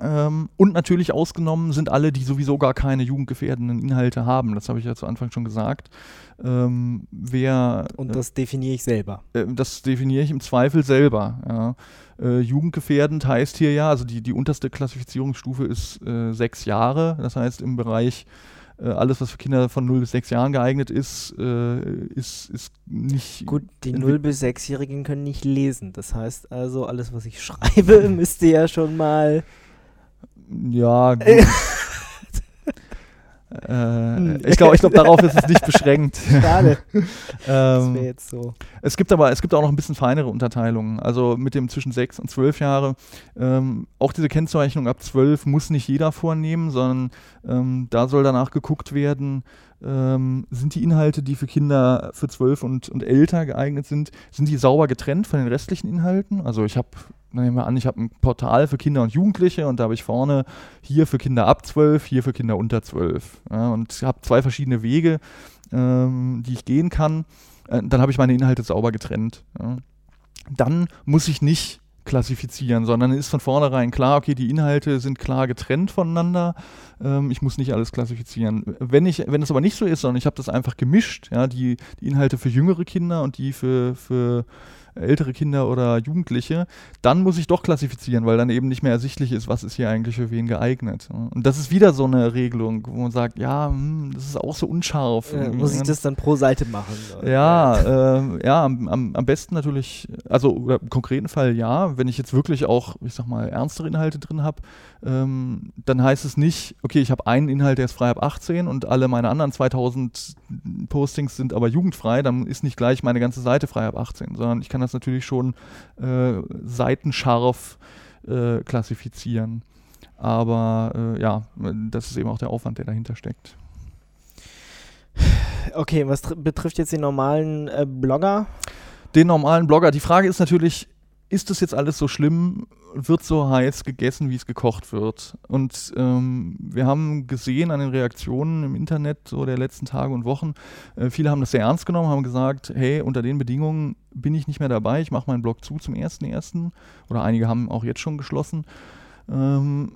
Ähm, und natürlich ausgenommen sind alle, die sowieso gar keine jugendgefährdenden Inhalte haben. Das habe ich ja zu Anfang schon gesagt. Ähm, wer, Und das definiere ich selber. äh, das definiere ich im Zweifel selber. Ja. Äh, jugendgefährdend heißt hier ja, also die, die unterste Klassifizierungsstufe ist äh, sechs Jahre. Das heißt, im Bereich äh, alles, was für Kinder von 0 bis 6 Jahren geeignet ist, äh, ist, ist nicht. Gut, die Entwick- 0- bis 6-Jährigen können nicht lesen. Das heißt also, alles, was ich schreibe, müsste ja schon mal. Ja, gut. äh, ich glaube, ich glaub, darauf ist es nicht beschränkt. Schade. Das ähm, wäre jetzt so. Es gibt aber, es gibt auch noch ein bisschen feinere Unterteilungen. Also mit dem zwischen 6 und 12 Jahre. Ähm, auch diese Kennzeichnung ab 12 muss nicht jeder vornehmen, sondern ähm, da soll danach geguckt werden, ähm, sind die Inhalte, die für Kinder für 12 und, und älter geeignet sind, sind die sauber getrennt von den restlichen Inhalten? Also ich habe, nehmen wir an, ich habe ein Portal für Kinder und Jugendliche und da habe ich vorne hier für Kinder ab 12, hier für Kinder unter 12. Ja, und ich habe zwei verschiedene Wege, ähm, die ich gehen kann äh, dann habe ich meine Inhalte sauber getrennt. Ja. Dann muss ich nicht klassifizieren, sondern ist von vornherein klar, okay, die Inhalte sind klar getrennt voneinander. Ähm, ich muss nicht alles klassifizieren. Wenn ich, wenn es aber nicht so ist, sondern ich habe das einfach gemischt, ja, die, die Inhalte für jüngere Kinder und die für, für ältere Kinder oder Jugendliche, dann muss ich doch klassifizieren, weil dann eben nicht mehr ersichtlich ist, was ist hier eigentlich für wen geeignet. ja. Und das ist wieder so eine Regelung, wo man sagt, ja, hm, das ist auch so unscharf. Äh, irgendwie. muss ich das dann pro Seite machen? Ja, ähm, ja, am, am, am besten natürlich, also oder im konkreten Fall ja, wenn ich jetzt wirklich auch, ich sag mal, ernstere Inhalte drin habe, ähm, dann heißt es nicht, okay, ich habe einen Inhalt, der ist frei ab 18 und alle meine anderen 2000 Postings sind aber jugendfrei, dann ist nicht gleich meine ganze Seite frei ab 18, sondern ich kann das natürlich schon äh, seitenscharf äh, klassifizieren. Aber äh, ja, das ist eben auch der Aufwand, der dahinter steckt. Okay, was tr- betrifft jetzt den normalen äh, Blogger? den normalen Blogger. Die Frage ist natürlich, ist das jetzt alles so schlimm? Wird so heiß gegessen, wie es gekocht wird? Und ähm, wir haben gesehen an den Reaktionen im Internet so der letzten Tage und Wochen, äh, viele haben das sehr ernst genommen, haben gesagt, hey, unter den Bedingungen bin ich nicht mehr dabei, ich mache meinen Blog zu zum 1.1. Oder einige haben auch jetzt schon geschlossen. Ähm,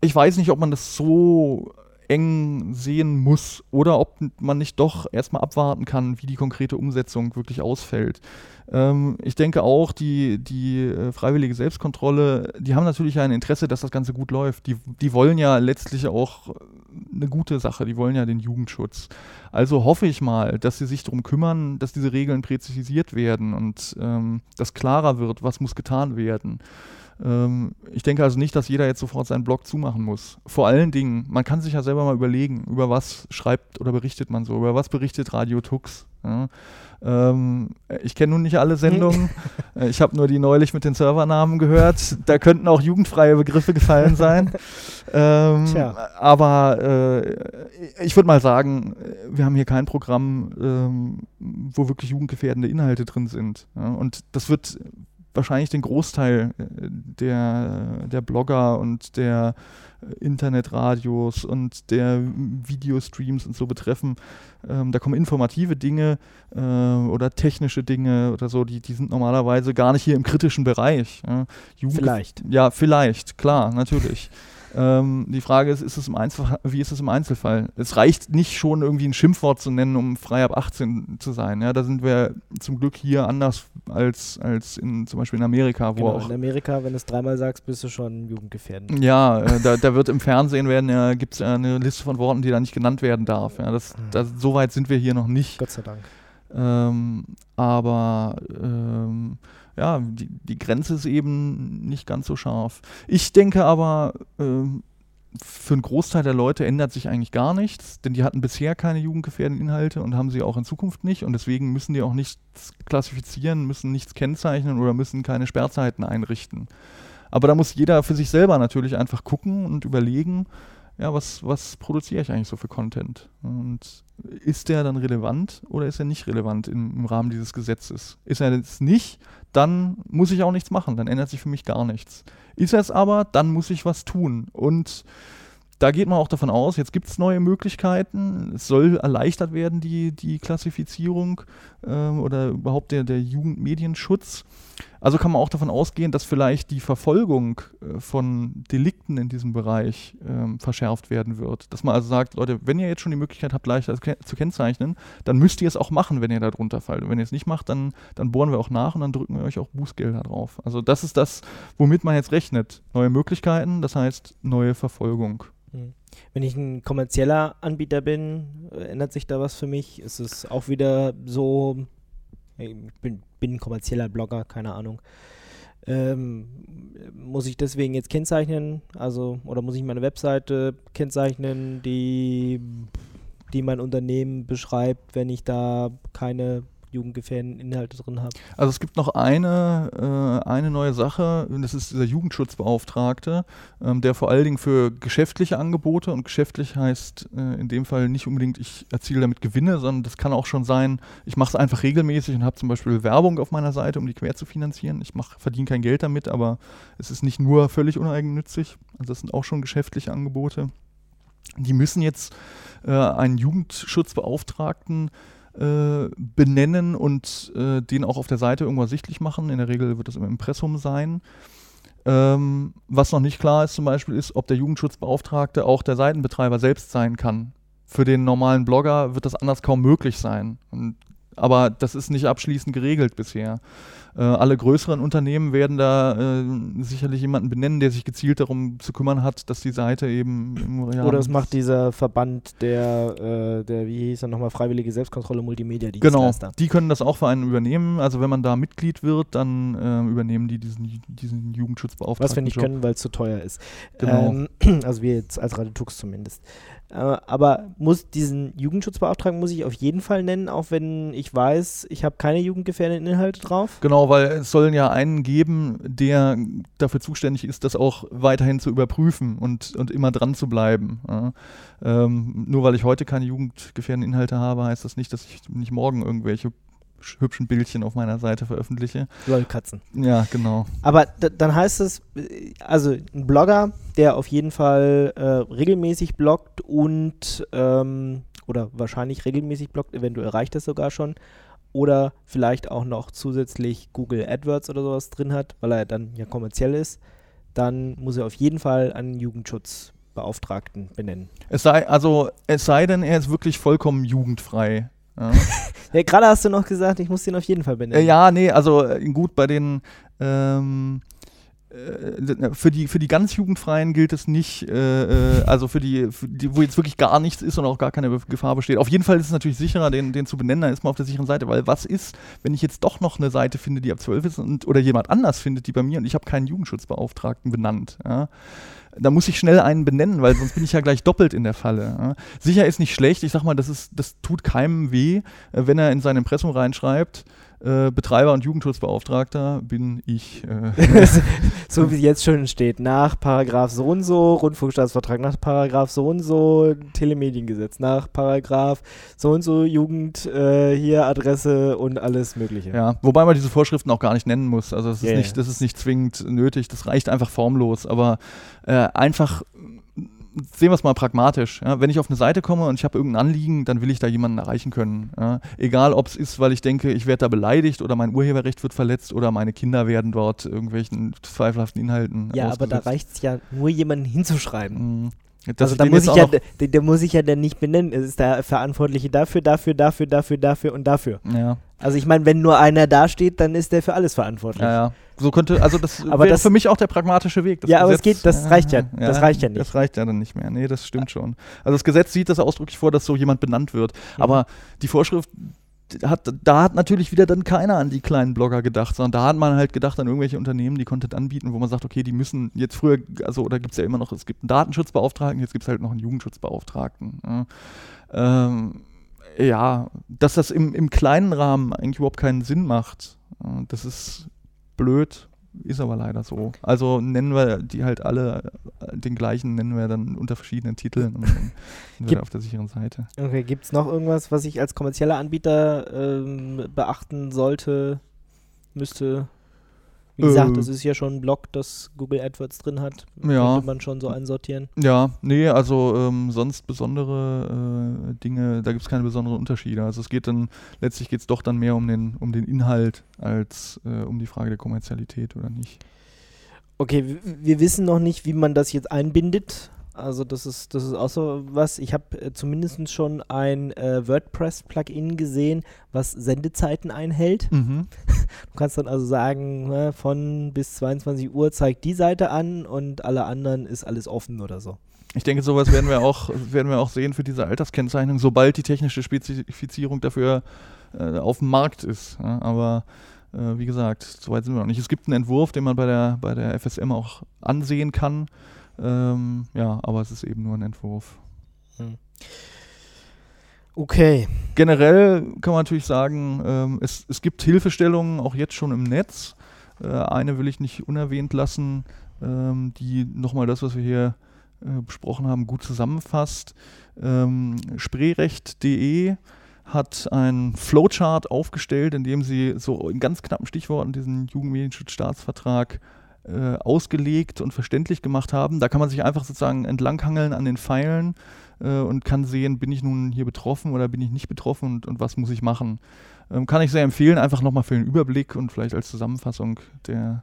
ich weiß nicht, ob man das so eng sehen muss oder ob man nicht doch erstmal abwarten kann, wie die konkrete Umsetzung wirklich ausfällt. Ähm, ich denke auch, die, die äh, freiwillige Selbstkontrolle, die haben natürlich ein Interesse, dass das Ganze gut läuft. Die, die wollen ja letztlich auch eine gute Sache, die wollen ja den Jugendschutz. Also hoffe ich mal, dass sie sich darum kümmern, dass diese Regeln präzisiert werden und ähm, dass klarer wird, was muss getan werden. Ähm, ich denke also nicht, dass jeder jetzt sofort seinen Blog zumachen muss. Vor allen Dingen, man kann sich ja selber mal überlegen, über was schreibt oder berichtet man so, über was berichtet Radio Tux. Ja. Ähm, ich kenne nun nicht alle Sendungen. Äh, ich habe nur die neulich mit den Servernamen gehört. Da könnten auch jugendfreie Begriffe gefallen sein. ähm, aber äh, ich würde mal sagen, wir haben hier kein Programm, ähm, wo wirklich jugendgefährdende Inhalte drin sind. Ja. Und das wird wahrscheinlich den Großteil äh, der, der Blogger und der Internetradios und der Videostreams und so betreffen. Ähm, da kommen informative Dinge äh, oder technische Dinge oder so, die, die sind normalerweise gar nicht hier im kritischen Bereich. Ja. vielleicht. Ja, vielleicht, klar, natürlich. Ähm, die Frage ist, ist es im Einzelfall, wie ist es im Einzelfall? Es reicht nicht schon irgendwie ein Schimpfwort zu nennen, um frei ab 18 zu sein. Ja, da sind wir zum Glück hier anders als, als in, zum Beispiel in Amerika, wo genau, auch. In Amerika, wenn du es dreimal sagst, bist du schon jugendgefährdend. Ja, äh, da, da wird im Fernsehen werden ja, gibt es eine Liste von Worten, die da nicht genannt werden darf. Ja, das, mhm. das, so weit sind wir hier noch nicht. Gott sei Dank. Ähm, aber ähm, ja, die, die Grenze ist eben nicht ganz so scharf. Ich denke aber, äh, für einen Großteil der Leute ändert sich eigentlich gar nichts, denn die hatten bisher keine jugendgefährdenden Inhalte und haben sie auch in Zukunft nicht und deswegen müssen die auch nichts klassifizieren, müssen nichts kennzeichnen oder müssen keine Sperrzeiten einrichten. Aber da muss jeder für sich selber natürlich einfach gucken und überlegen, ja, was, was produziere ich eigentlich so für Content? Und ist der dann relevant oder ist er nicht relevant im, im Rahmen dieses Gesetzes? Ist er es nicht, dann muss ich auch nichts machen, dann ändert sich für mich gar nichts. Ist er es aber, dann muss ich was tun. Und da geht man auch davon aus, jetzt gibt es neue Möglichkeiten, es soll erleichtert werden, die, die Klassifizierung oder überhaupt der, der Jugendmedienschutz. Also kann man auch davon ausgehen, dass vielleicht die Verfolgung äh, von Delikten in diesem Bereich äh, verschärft werden wird. Dass man also sagt, Leute, wenn ihr jetzt schon die Möglichkeit habt, leichter zu kennzeichnen, dann müsst ihr es auch machen, wenn ihr da drunter fallt. Und wenn ihr es nicht macht, dann, dann bohren wir auch nach und dann drücken wir euch auch Bußgelder drauf. Also das ist das, womit man jetzt rechnet. Neue Möglichkeiten, das heißt neue Verfolgung. Hm. Wenn ich ein kommerzieller Anbieter bin, ändert sich da was für mich? Ist es auch wieder so, ich bin, bin ein kommerzieller Blogger, keine Ahnung. Ähm, muss ich deswegen jetzt kennzeichnen? Also, oder muss ich meine Webseite kennzeichnen, die, die mein Unternehmen beschreibt, wenn ich da keine jugendgefährdenden Inhalte drin habe. Also es gibt noch eine, äh, eine neue Sache, und das ist dieser Jugendschutzbeauftragte, ähm, der vor allen Dingen für geschäftliche Angebote, und geschäftlich heißt äh, in dem Fall nicht unbedingt, ich erziele damit Gewinne, sondern das kann auch schon sein, ich mache es einfach regelmäßig und habe zum Beispiel Werbung auf meiner Seite, um die quer zu finanzieren. Ich verdiene kein Geld damit, aber es ist nicht nur völlig uneigennützig. Also das sind auch schon geschäftliche Angebote. Die müssen jetzt äh, einen Jugendschutzbeauftragten äh, benennen und äh, den auch auf der Seite irgendwo sichtlich machen. In der Regel wird das im Impressum sein. Ähm, was noch nicht klar ist zum Beispiel ist, ob der Jugendschutzbeauftragte auch der Seitenbetreiber selbst sein kann. Für den normalen Blogger wird das anders kaum möglich sein. Und aber das ist nicht abschließend geregelt bisher. Äh, alle größeren Unternehmen werden da äh, sicherlich jemanden benennen, der sich gezielt darum zu kümmern hat, dass die Seite eben im Real Oder es macht dieser Verband der, äh, der wie hieß er nochmal, Freiwillige Selbstkontrolle Multimedia Genau, die können das auch für einen übernehmen. Also wenn man da Mitglied wird, dann äh, übernehmen die diesen, diesen Jugendschutzbeauftragten. Was wir nicht können, weil es zu teuer ist. Genau. Ähm, also wir jetzt als Raditux zumindest. Äh, aber muss diesen Jugendschutzbeauftragten muss ich auf jeden Fall nennen, auch wenn ich weiß, ich habe keine jugendgefährdenden Inhalte drauf. Genau, weil es sollen ja einen geben, der dafür zuständig ist, das auch weiterhin zu überprüfen und, und immer dran zu bleiben. Ja. Ähm, nur weil ich heute keine jugendgefährdenden Inhalte habe, heißt das nicht, dass ich nicht morgen irgendwelche hübschen Bildchen auf meiner Seite veröffentliche. Lol-Katzen. Ja, genau. Aber dann heißt es, äh, also ein Blogger, der auf jeden Fall äh, regelmäßig bloggt und ähm, oder wahrscheinlich regelmäßig bloggt, eventuell reicht das sogar schon. Oder vielleicht auch noch zusätzlich Google AdWords oder sowas drin hat, weil er dann ja kommerziell ist, dann muss er auf jeden Fall einen Jugendschutzbeauftragten benennen. Es sei, also, es sei denn, er ist wirklich vollkommen jugendfrei. Ja. Ja, gerade hast du noch gesagt, ich muss den auf jeden Fall benennen. Äh, ja, nee, also äh, gut, bei den ähm, äh, für die für die ganz Jugendfreien gilt es nicht, äh, also für die, für die, wo jetzt wirklich gar nichts ist und auch gar keine Gefahr besteht. Auf jeden Fall ist es natürlich sicherer, den, den zu benennen, dann ist man auf der sicheren Seite, weil was ist, wenn ich jetzt doch noch eine Seite finde, die ab 12 ist und oder jemand anders findet, die bei mir und ich habe keinen Jugendschutzbeauftragten benannt, ja? Da muss ich schnell einen benennen, weil sonst bin ich ja gleich doppelt in der Falle. Sicher ist nicht schlecht, ich sag mal, das, ist, das tut keinem weh, äh, wenn er in sein Impressum reinschreibt, äh, Betreiber und Jugendschutzbeauftragter bin ich. Äh, so wie es jetzt schon steht, nach Paragraph so und so, Rundfunkstaatsvertrag, nach Paragraph so und so, Telemediengesetz, nach Paragraph so und so, Jugend, äh, hier Adresse und alles Mögliche. ja, wobei man diese Vorschriften auch gar nicht nennen muss. Also das ist, ja. nicht, das ist nicht zwingend nötig, das reicht einfach formlos. Aber äh, einfach sehen wir es mal pragmatisch. Ja? Wenn ich auf eine Seite komme und ich habe irgendein Anliegen, dann will ich da jemanden erreichen können. Ja? Egal, ob es ist, weil ich denke, ich werde da beleidigt oder mein Urheberrecht wird verletzt oder meine Kinder werden dort irgendwelchen zweifelhaften Inhalten Ja, aber da reicht es ja nur jemanden hinzuschreiben. Mhm. Dass also da muss ich, ja, der, der muss ich ja dann nicht benennen. Es ist der Verantwortliche dafür, dafür, dafür, dafür, dafür und dafür. ja, Also ich meine, wenn nur einer da steht, dann ist der für alles verantwortlich. ja, ja. So könnte, also das Aber wäre das- für mich auch der pragmatische Weg. Das Ja, aber es geht- das reicht ja- das reicht ja nicht. Das reicht ja dann nicht mehr. Nee, das stimmt schon. Also das Gesetz sieht das ausdrücklich vor, dass so jemand benannt wird. Mhm. Aber die Vorschrift hat, da hat natürlich wieder dann keiner an die kleinen Blogger gedacht, sondern da hat man halt gedacht an irgendwelche Unternehmen, die Content anbieten, wo man sagt, okay, die müssen jetzt früher, also oder gibt es ja immer noch, es gibt einen Datenschutzbeauftragten, jetzt gibt es halt noch einen Jugendschutzbeauftragten. Ja. Ähm, ja, dass das im, im kleinen Rahmen eigentlich überhaupt keinen Sinn macht, äh, das ist blöd, ist aber leider so. Also nennen wir die halt alle, äh, den gleichen nennen wir dann unter verschiedenen Titeln und dann sind wir auf der sicheren Seite. Okay, gibt es noch irgendwas, was ich als kommerzieller Anbieter ähm, beachten sollte, müsste? Wie gesagt, Äh. das ist ja schon ein Blog, das Google AdWords drin hat. Ja. Könnte man schon so einsortieren. Ja, nee, also ähm, sonst besondere äh, Dinge, da gibt es keine besonderen Unterschiede. Also es geht dann, letztlich geht es doch dann mehr um den, um den Inhalt als äh, um die Frage der Kommerzialität oder nicht. Okay, wir wissen noch nicht, wie man das jetzt einbindet. Also das ist, das ist auch so was. Ich habe äh, zumindest schon ein äh, WordPress-Plugin gesehen, was Sendezeiten einhält. Mhm. Du kannst dann also sagen, ne, von bis 22 Uhr zeigt die Seite an und alle anderen ist alles offen oder so. Ich denke, sowas werden wir auch, werden wir auch sehen für diese Alterskennzeichnung, sobald die technische Spezifizierung dafür äh, auf dem Markt ist. Ja, aber äh, wie gesagt, soweit sind wir noch nicht. Es gibt einen Entwurf, den man bei der, bei der FSM auch ansehen kann. Ähm, ja, aber es ist eben nur ein Entwurf. Okay. Generell kann man natürlich sagen, ähm, es, es gibt Hilfestellungen auch jetzt schon im Netz. Äh, eine will ich nicht unerwähnt lassen, ähm, die nochmal das, was wir hier äh, besprochen haben, gut zusammenfasst. Ähm, Spreerecht.de hat ein Flowchart aufgestellt, in dem sie so in ganz knappen Stichworten diesen Jugendmedienschutzstaatsvertrag äh, ausgelegt und verständlich gemacht haben. Da kann man sich einfach sozusagen entlanghangeln an den Pfeilen äh, und kann sehen, bin ich nun hier betroffen oder bin ich nicht betroffen und, und was muss ich machen. Ähm, kann ich sehr empfehlen, einfach nochmal für den Überblick und vielleicht als Zusammenfassung der,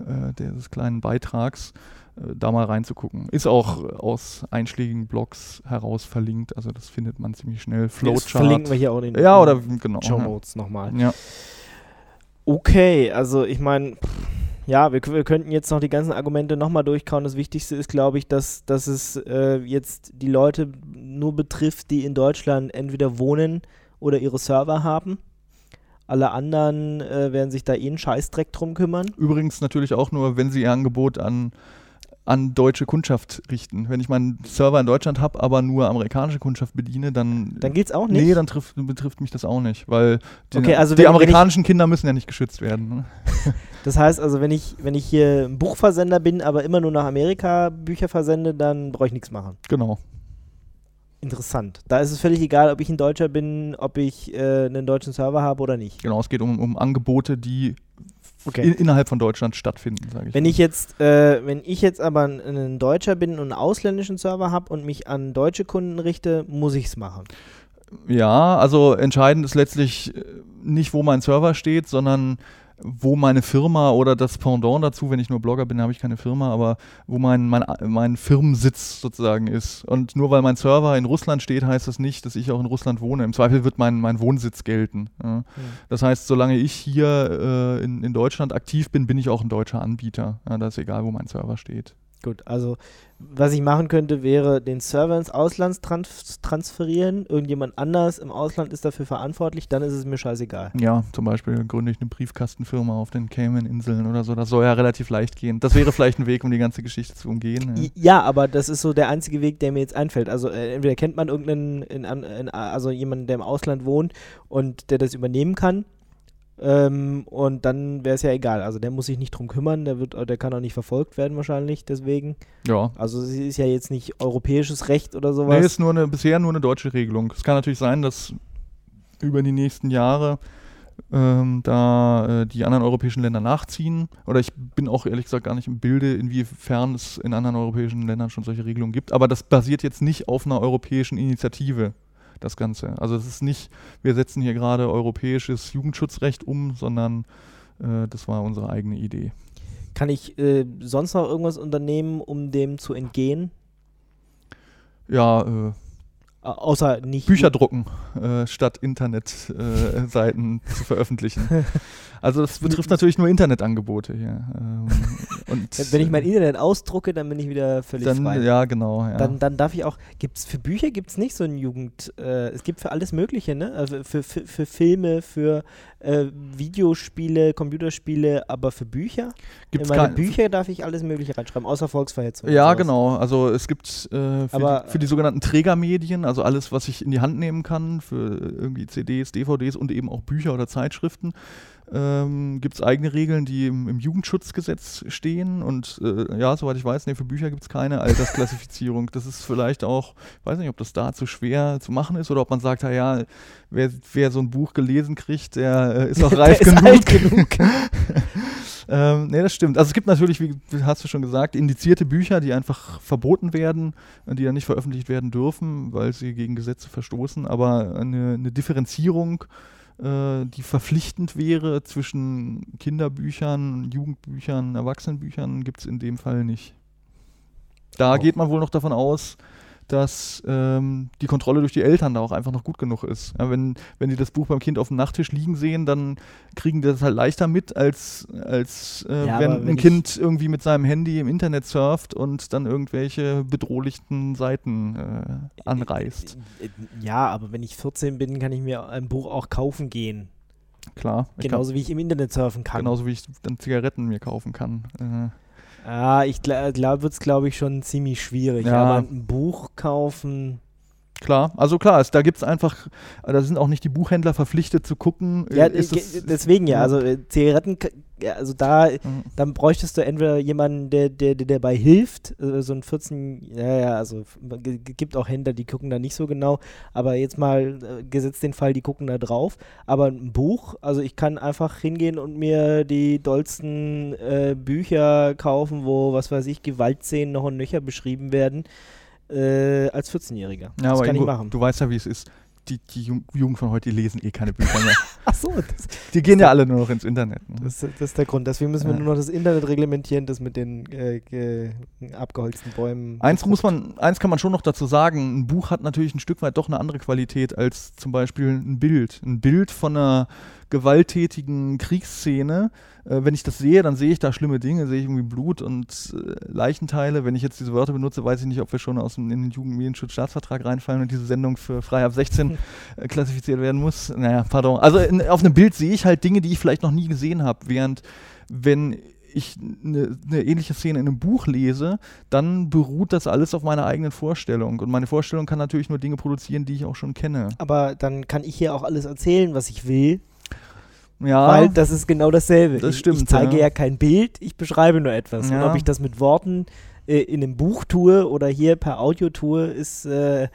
äh, des kleinen Beitrags äh, da mal reinzugucken. Ist auch aus einschlägigen Blogs heraus verlinkt, also das findet man ziemlich schnell. Das Flowchart. verlinken wir hier auch in den ja, oder genau. Show Notes nochmal. Ja. Okay, also ich meine, ja, wir, wir könnten jetzt noch die ganzen Argumente nochmal durchkauen. Das Wichtigste ist, glaube ich, dass, dass es äh, jetzt die Leute nur betrifft, die in Deutschland entweder wohnen oder ihre Server haben. Alle anderen äh, werden sich da eh einen Scheißdreck drum kümmern. Übrigens natürlich auch nur, wenn sie ihr Angebot an, an deutsche Kundschaft richten. Wenn ich meinen Server in Deutschland habe, aber nur amerikanische Kundschaft bediene, dann, Dann geht's auch nicht. nee, dann trifft, betrifft mich das auch nicht, weil die, Okay, also die wenn- wenn ich- amerikanischen Kinder müssen ja nicht geschützt werden. Ne? Das heißt also, wenn ich, wenn ich hier ein Buchversender bin, aber immer nur nach Amerika Bücher versende, dann brauche ich nichts machen. Genau. Interessant. Da ist es völlig egal, ob ich ein Deutscher bin, ob ich äh, einen deutschen Server habe oder nicht. Genau, es geht um, um Angebote, die Okay. in, innerhalb von Deutschland stattfinden, sage ich. Wenn ich jetzt, äh, wenn ich jetzt aber ein, ein Deutscher bin und einen ausländischen Server habe und mich an deutsche Kunden richte, muss ich es machen. Ja, also entscheidend ist letztlich äh, nicht, wo mein Server steht, sondern wo meine Firma oder das Pendant dazu, wenn ich nur Blogger bin, habe ich keine Firma, aber wo mein, mein, mein Firmensitz sozusagen ist. Und nur weil mein Server in Russland steht, heißt das nicht, dass ich auch in Russland wohne. Im Zweifel wird mein, mein Wohnsitz gelten. Ja. Das heißt, solange ich hier äh, in, in Deutschland aktiv bin, bin ich auch ein deutscher Anbieter. Ja, da ist egal, wo mein Server steht. Gut, also was ich machen könnte, wäre den Server ins Ausland trans transferieren. Irgendjemand anders im Ausland ist dafür verantwortlich, dann ist es mir scheißegal. Ja, zum Beispiel gründe ich eine Briefkastenfirma auf den Cayman-Inseln oder so. Das soll ja relativ leicht gehen. Das wäre vielleicht ein Weg, um die ganze Geschichte zu umgehen. Ja. Ja, aber das ist so der einzige Weg, der mir jetzt einfällt. Also äh, entweder kennt man irgendeinen, in, an- in, also jemanden, der im Ausland wohnt und der das übernehmen kann. Ähm, und dann wäre es ja egal. Also der muss sich nicht drum kümmern, der wird, der kann auch nicht verfolgt werden wahrscheinlich deswegen. ja. Also es ist ja jetzt nicht europäisches Recht oder sowas. Nee, ist nur eine, bisher nur eine deutsche Regelung. Es kann natürlich sein, dass über die nächsten Jahre ähm, da äh, die anderen europäischen Länder nachziehen. Oder ich bin auch ehrlich gesagt gar nicht im Bilde, inwiefern es in anderen europäischen Ländern schon solche Regelungen gibt. Aber das basiert jetzt nicht auf einer europäischen Initiative, das Ganze. Also es ist nicht, wir setzen hier gerade europäisches Jugendschutzrecht um, sondern äh, das war unsere eigene Idee. Kann ich äh, sonst noch irgendwas unternehmen, um dem zu entgehen? Ja, äh, außer nicht. Bücher drucken, äh, statt Internetseiten äh, zu veröffentlichen. Also das betrifft natürlich nur Internetangebote hier. Ähm, und Wenn ich mein Internet ausdrucke, dann bin ich wieder völlig dann, frei. Ja, genau. Ja. Dann, dann darf ich auch, gibt's für Bücher gibt es nicht so ein Jugend, äh, es gibt für alles Mögliche, ne? Also für, für, für Filme, für äh, Videospiele, Computerspiele, aber für Bücher? Gibt's In meine kein- Bücher darf ich alles Mögliche reinschreiben, außer Volksverhetzung. Ja, genau. Also es gibt äh, für, Aber, die, für die sogenannten Trägermedien, also alles, was ich in die Hand nehmen kann, für irgendwie CDs, DVDs und eben auch Bücher oder Zeitschriften, ähm, gibt es eigene Regeln, die im, im Jugendschutzgesetz stehen. Und äh, ja, soweit ich weiß, nee, für Bücher gibt es keine Altersklassifizierung. das ist vielleicht auch, ich weiß nicht, ob das da zu schwer zu machen ist oder ob man sagt, ja, wer, wer so ein Buch gelesen kriegt, der äh, ist auch reif genug. genug. ähm, nee, das stimmt. Also es gibt natürlich, wie hast du schon gesagt, indizierte Bücher, die einfach verboten werden, die dann nicht veröffentlicht werden dürfen, weil sie gegen Gesetze verstoßen. Aber eine, eine Differenzierung, äh, die verpflichtend wäre zwischen Kinderbüchern, Jugendbüchern, Erwachsenenbüchern, gibt es in dem Fall nicht. Da Oh. geht man wohl noch davon aus, dass ähm, die Kontrolle durch die Eltern da auch einfach noch gut genug ist. Ja, wenn, wenn die das Buch beim Kind auf dem Nachttisch liegen sehen, dann kriegen die das halt leichter mit, als, als äh, Ja, wenn wenn ein Kind irgendwie mit seinem Handy im Internet surft und dann irgendwelche bedrohlichen Seiten äh, anreißt. Äh, Ja, aber wenn ich 14 bin, kann ich mir ein Buch auch kaufen gehen. Klar. Genauso wie ich im Internet surfen Kann, kann. genauso wie ich dann Zigaretten mir kaufen kann. Äh, Ah, ich glaube, glaub, wird es, glaube ich, schon ziemlich schwierig. Ja. Aber ein Buch kaufen. Klar, also klar, es, da gibt es einfach, da sind auch nicht die Buchhändler verpflichtet zu gucken. äh, Ja, ist ge- deswegen ja. Also äh, Zigaretten, also da, Mhm. dann bräuchtest du entweder jemanden, der, der, der dabei hilft, äh, so ein 14, ja, ja, also gibt auch Händler, die gucken da nicht so genau, aber jetzt mal gesetzt den Fall, die gucken da drauf. Aber ein Buch, also ich kann einfach hingehen und mir die dollsten äh, Bücher kaufen, wo, was weiß ich, Gewaltszenen noch und nöcher beschrieben werden, äh, als 14-Jähriger. Ja, das kann ich machen. du weißt ja, wie es ist. Die, die Jugend von heute, die lesen eh keine Bücher mehr. Ach so, das, Die gehen ja alle nur noch ins Internet. Ne? Das, das ist der Grund. Deswegen müssen wir Ja. nur noch das Internet reglementieren, das mit den äh, ge, abgeholzten Bäumen. Eins muss man, eins kann man schon noch dazu sagen, ein Buch hat natürlich ein Stück weit doch eine andere Qualität als zum Beispiel ein Bild. Ein Bild von einer gewalttätigen Kriegsszene, äh, wenn ich das sehe, dann sehe ich da schlimme Dinge, sehe ich irgendwie Blut und äh, Leichenteile. Wenn ich jetzt diese Wörter benutze, weiß ich nicht, ob wir schon aus dem in den Jugendmedienschutzstaatsvertrag reinfallen und diese Sendung für frei ab 16 äh, klassifiziert werden muss. Naja, pardon. Also in, auf einem Bild sehe ich halt Dinge, die ich vielleicht noch nie gesehen habe, während wenn ich eine ne ähnliche Szene in einem Buch lese, dann beruht das alles auf meiner eigenen Vorstellung. Und meine Vorstellung kann natürlich nur Dinge produzieren, die ich auch schon kenne. Aber dann kann ich hier auch alles erzählen, was ich will, Ja, weil das ist genau dasselbe. Das ich, stimmt, ich zeige ja. ja. kein Bild, ich beschreibe nur etwas. Ja. Und ob ich das mit Worten äh, in einem Buch tue oder hier per Audio tue, ist äh,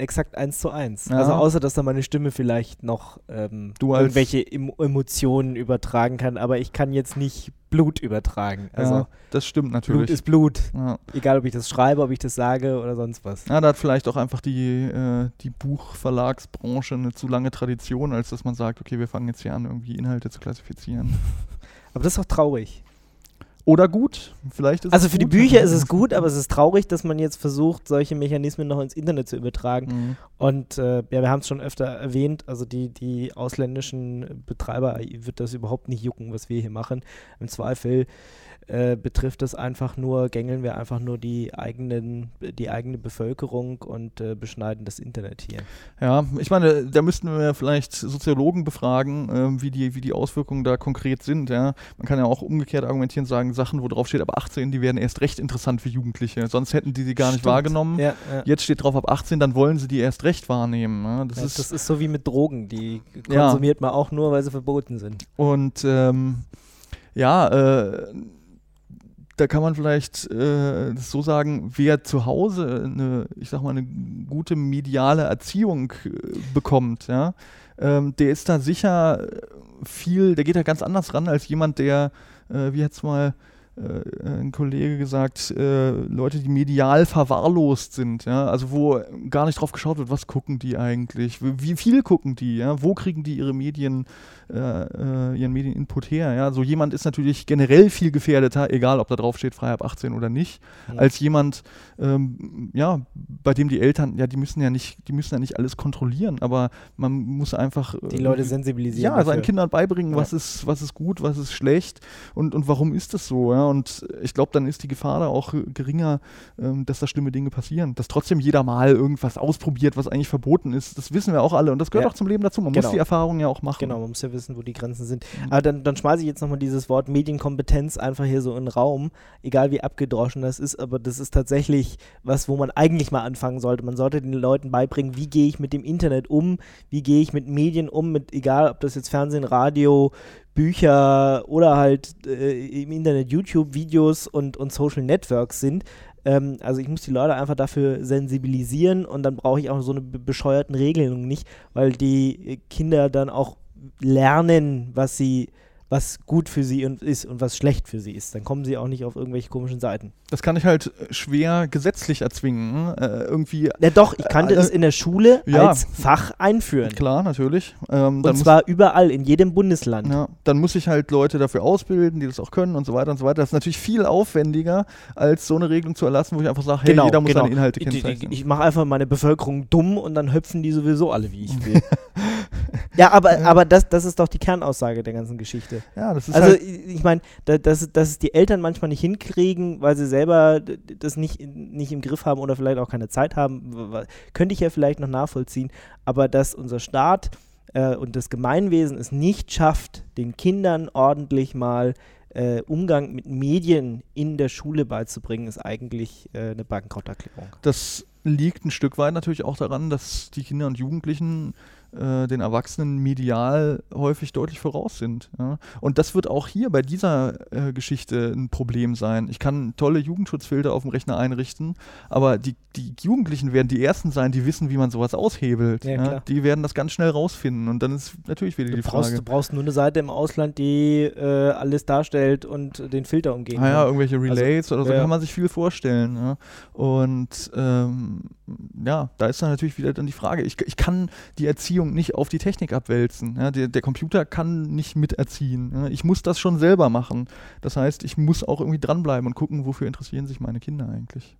exakt eins zu eins. Ja. Also außer, dass da meine Stimme vielleicht noch ähm, irgendwelche em Emotionen übertragen kann, aber ich kann jetzt nicht Blut übertragen. Also ja, das stimmt natürlich. Blut ist Blut. ja. Egal, ob ich das schreibe, ob ich das sage oder sonst was. Ja, da hat vielleicht auch einfach die, äh, die Buchverlagsbranche eine zu lange Tradition, als dass man sagt, okay, wir fangen jetzt hier an, irgendwie Inhalte zu klassifizieren. Aber das ist doch traurig. Oder gut, vielleicht ist Also für die. Bücher ist es gut, aber es ist traurig, dass man jetzt versucht, solche Mechanismen noch ins Internet zu übertragen. Mhm. Und äh, ja, wir haben es schon öfter erwähnt, also die, die ausländischen Betreiber wird das überhaupt nicht jucken, was wir hier machen. Im Zweifel äh, betrifft das einfach nur, gängeln wir einfach nur die eigenen, die eigene Bevölkerung und äh, beschneiden das Internet hier. Ja, ich meine, da müssten wir vielleicht Soziologen befragen, ähm, wie, die, wie die Auswirkungen da konkret sind. Ja? Man kann ja auch umgekehrt argumentieren, sagen, Sachen, wo drauf steht, ab 18, die werden erst recht interessant für Jugendliche. Sonst hätten die sie gar nicht Stimmt. wahrgenommen. Ja, ja. Jetzt steht drauf ab 18, dann wollen sie die erst recht wahrnehmen. Ja? Das ist, das ist so wie mit Drogen, die konsumiert man auch nur, weil sie verboten sind. Und ähm, ja, äh, da kann man vielleicht äh, so sagen, wer zu Hause eine, ich sag mal, eine gute mediale Erziehung äh, bekommt, ja, ähm, der ist da sicher viel, der geht da ganz anders ran als jemand, der, äh, wie jetzt mal äh, ein Kollege gesagt, äh, Leute, die medial verwahrlost sind, ja, also wo gar nicht drauf geschaut wird, was gucken die eigentlich, wie wie viel gucken die, ja, wo kriegen die ihre Medien, äh, äh, ihren Medieninput her, ja, so jemand ist natürlich generell viel gefährdeter, egal ob da drauf steht, frei ab 18 oder nicht, Mhm. als jemand, ähm, ja, bei dem die Eltern, ja, die müssen ja nicht, die müssen ja nicht alles kontrollieren, aber man muss einfach Die äh, Leute sensibilisieren. ja, seinen. Kindern beibringen, Ja. was ist, was ist gut, was ist schlecht und, und warum ist das so, ja. Und ich glaube, dann ist die Gefahr da auch geringer, ähm, dass da schlimme Dinge passieren. Dass trotzdem jeder mal irgendwas ausprobiert, was eigentlich verboten ist. Das wissen wir auch alle und das gehört Ja. auch zum Leben dazu. Man Genau. muss die Erfahrung ja auch machen. Genau, man muss ja wissen, wo die Grenzen sind. Mhm. Aber dann, dann schmeiße ich jetzt nochmal dieses Wort Medienkompetenz einfach hier so in den Raum, egal wie abgedroschen das ist, aber das ist tatsächlich was, wo man eigentlich mal anfangen sollte. Man sollte den Leuten beibringen, wie gehe ich mit dem Internet um, wie gehe ich mit Medien um, mit egal ob das jetzt Fernsehen, Radio, Bücher oder halt äh, im Internet YouTube-Videos und, und Social Networks sind. Ähm, also ich muss die Leute einfach dafür sensibilisieren und dann brauche ich auch so eine be bescheuerten Regelung nicht, weil die Kinder dann auch lernen, was sie, was gut für sie und ist und was schlecht für sie ist. Dann kommen sie auch nicht auf irgendwelche komischen Seiten. Das kann ich halt äh, schwer gesetzlich erzwingen. Äh, irgendwie, Ja doch, ich kannte Äh, es in der Schule ja. als Fach einführen. klar, natürlich. Ähm, Und zwar überall, in jedem Bundesland. Ja, dann muss ich halt Leute dafür ausbilden, die das auch können und so weiter und so weiter. Das ist natürlich viel aufwendiger, als so eine Regelung zu erlassen, wo ich einfach sage, hey, Genau, jeder muss genau. seine Inhalte Ich, ich, kennzeichnen. ich mache einfach meine Bevölkerung dumm und dann hüpfen die sowieso alle, wie ich will. ja, aber, aber das, das ist doch die Kernaussage der ganzen Geschichte. ja, das ist Also halt, ich meine, da, dass, dass es die Eltern manchmal nicht hinkriegen, weil sie selber das nicht, nicht im Griff haben oder vielleicht auch keine Zeit haben, könnte ich ja vielleicht noch nachvollziehen. Aber dass unser Staat äh, und das Gemeinwesen es nicht schafft, den Kindern ordentlich mal äh, Umgang mit Medien in der Schule beizubringen, ist eigentlich äh, eine Bankrotterklärung. das liegt ein Stück weit natürlich auch daran, dass die Kinder und Jugendlichen äh, den Erwachsenen medial häufig deutlich voraus sind. Ja? Und das wird auch hier bei dieser äh, Geschichte ein Problem sein. Ich kann tolle Jugendschutzfilter auf dem Rechner einrichten, aber die, die Jugendlichen werden die Ersten sein, die wissen, wie man sowas aushebelt. Ja, Ja. Die werden das ganz schnell rausfinden und dann ist natürlich wieder Du die brauchst, Frage. du brauchst nur eine Seite im Ausland, die äh, alles darstellt und den Filter umgehen Ah ja, kann. irgendwelche Relays oder so, ja. kann man sich viel vorstellen. Ja. Und ähm, ja, da ist dann natürlich wieder dann die Frage, ich, ich kann die Erziehung nicht auf die Technik abwälzen. Ja. Der, der Computer kann nicht miterziehen. Ja. Ich muss das schon selber machen. Das heißt, ich muss auch irgendwie dranbleiben und gucken, wofür interessieren sich meine Kinder eigentlich.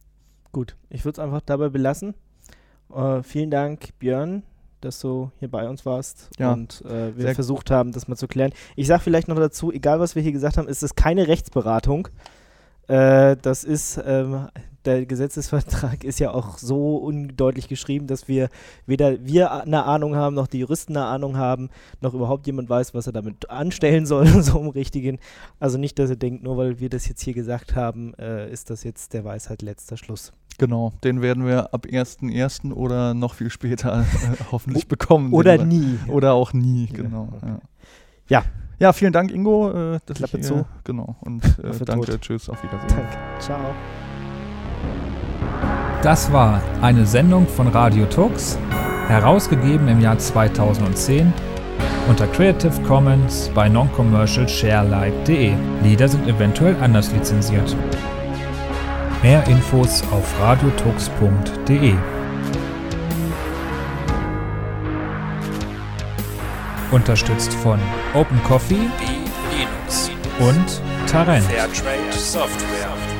Gut, ich würde es einfach dabei belassen. Äh, vielen Dank, Björn, dass du hier bei uns warst Ja, und äh, wir versucht haben, das mal zu klären. Ich sage vielleicht noch dazu, egal was wir hier gesagt haben, ist es keine Rechtsberatung. Äh, das ist, ähm, der Gesetzesvertrag ist ja auch so undeutlich geschrieben, dass wir weder wir eine Ahnung haben, noch die Juristen eine Ahnung haben, noch überhaupt jemand weiß, was er damit anstellen soll, so im Richtigen. Also nicht, dass ihr denkt, nur weil wir das jetzt hier gesagt haben, äh, ist das jetzt der Weisheit letzter Schluss. Genau, den werden wir ab 1.1. oder noch viel später äh, hoffentlich bekommen. Oder nie. Oder auch nie, genau. Ja. Ja. Ja, vielen Dank, Ingo. Äh, dass Klappe ich, zu. Äh, genau. Und äh, danke, tot. tschüss, auf Wiedersehen. Danke. Ciao. Das war eine Sendung von Radio Tux, herausgegeben im Jahr 2010 unter Creative Commons bei noncommercial sharelike.de. Lieder sind eventuell anders lizenziert. Mehr Infos auf radiotux.de. Unterstützt von Open Coffee und Tarent. Fairtrade Software.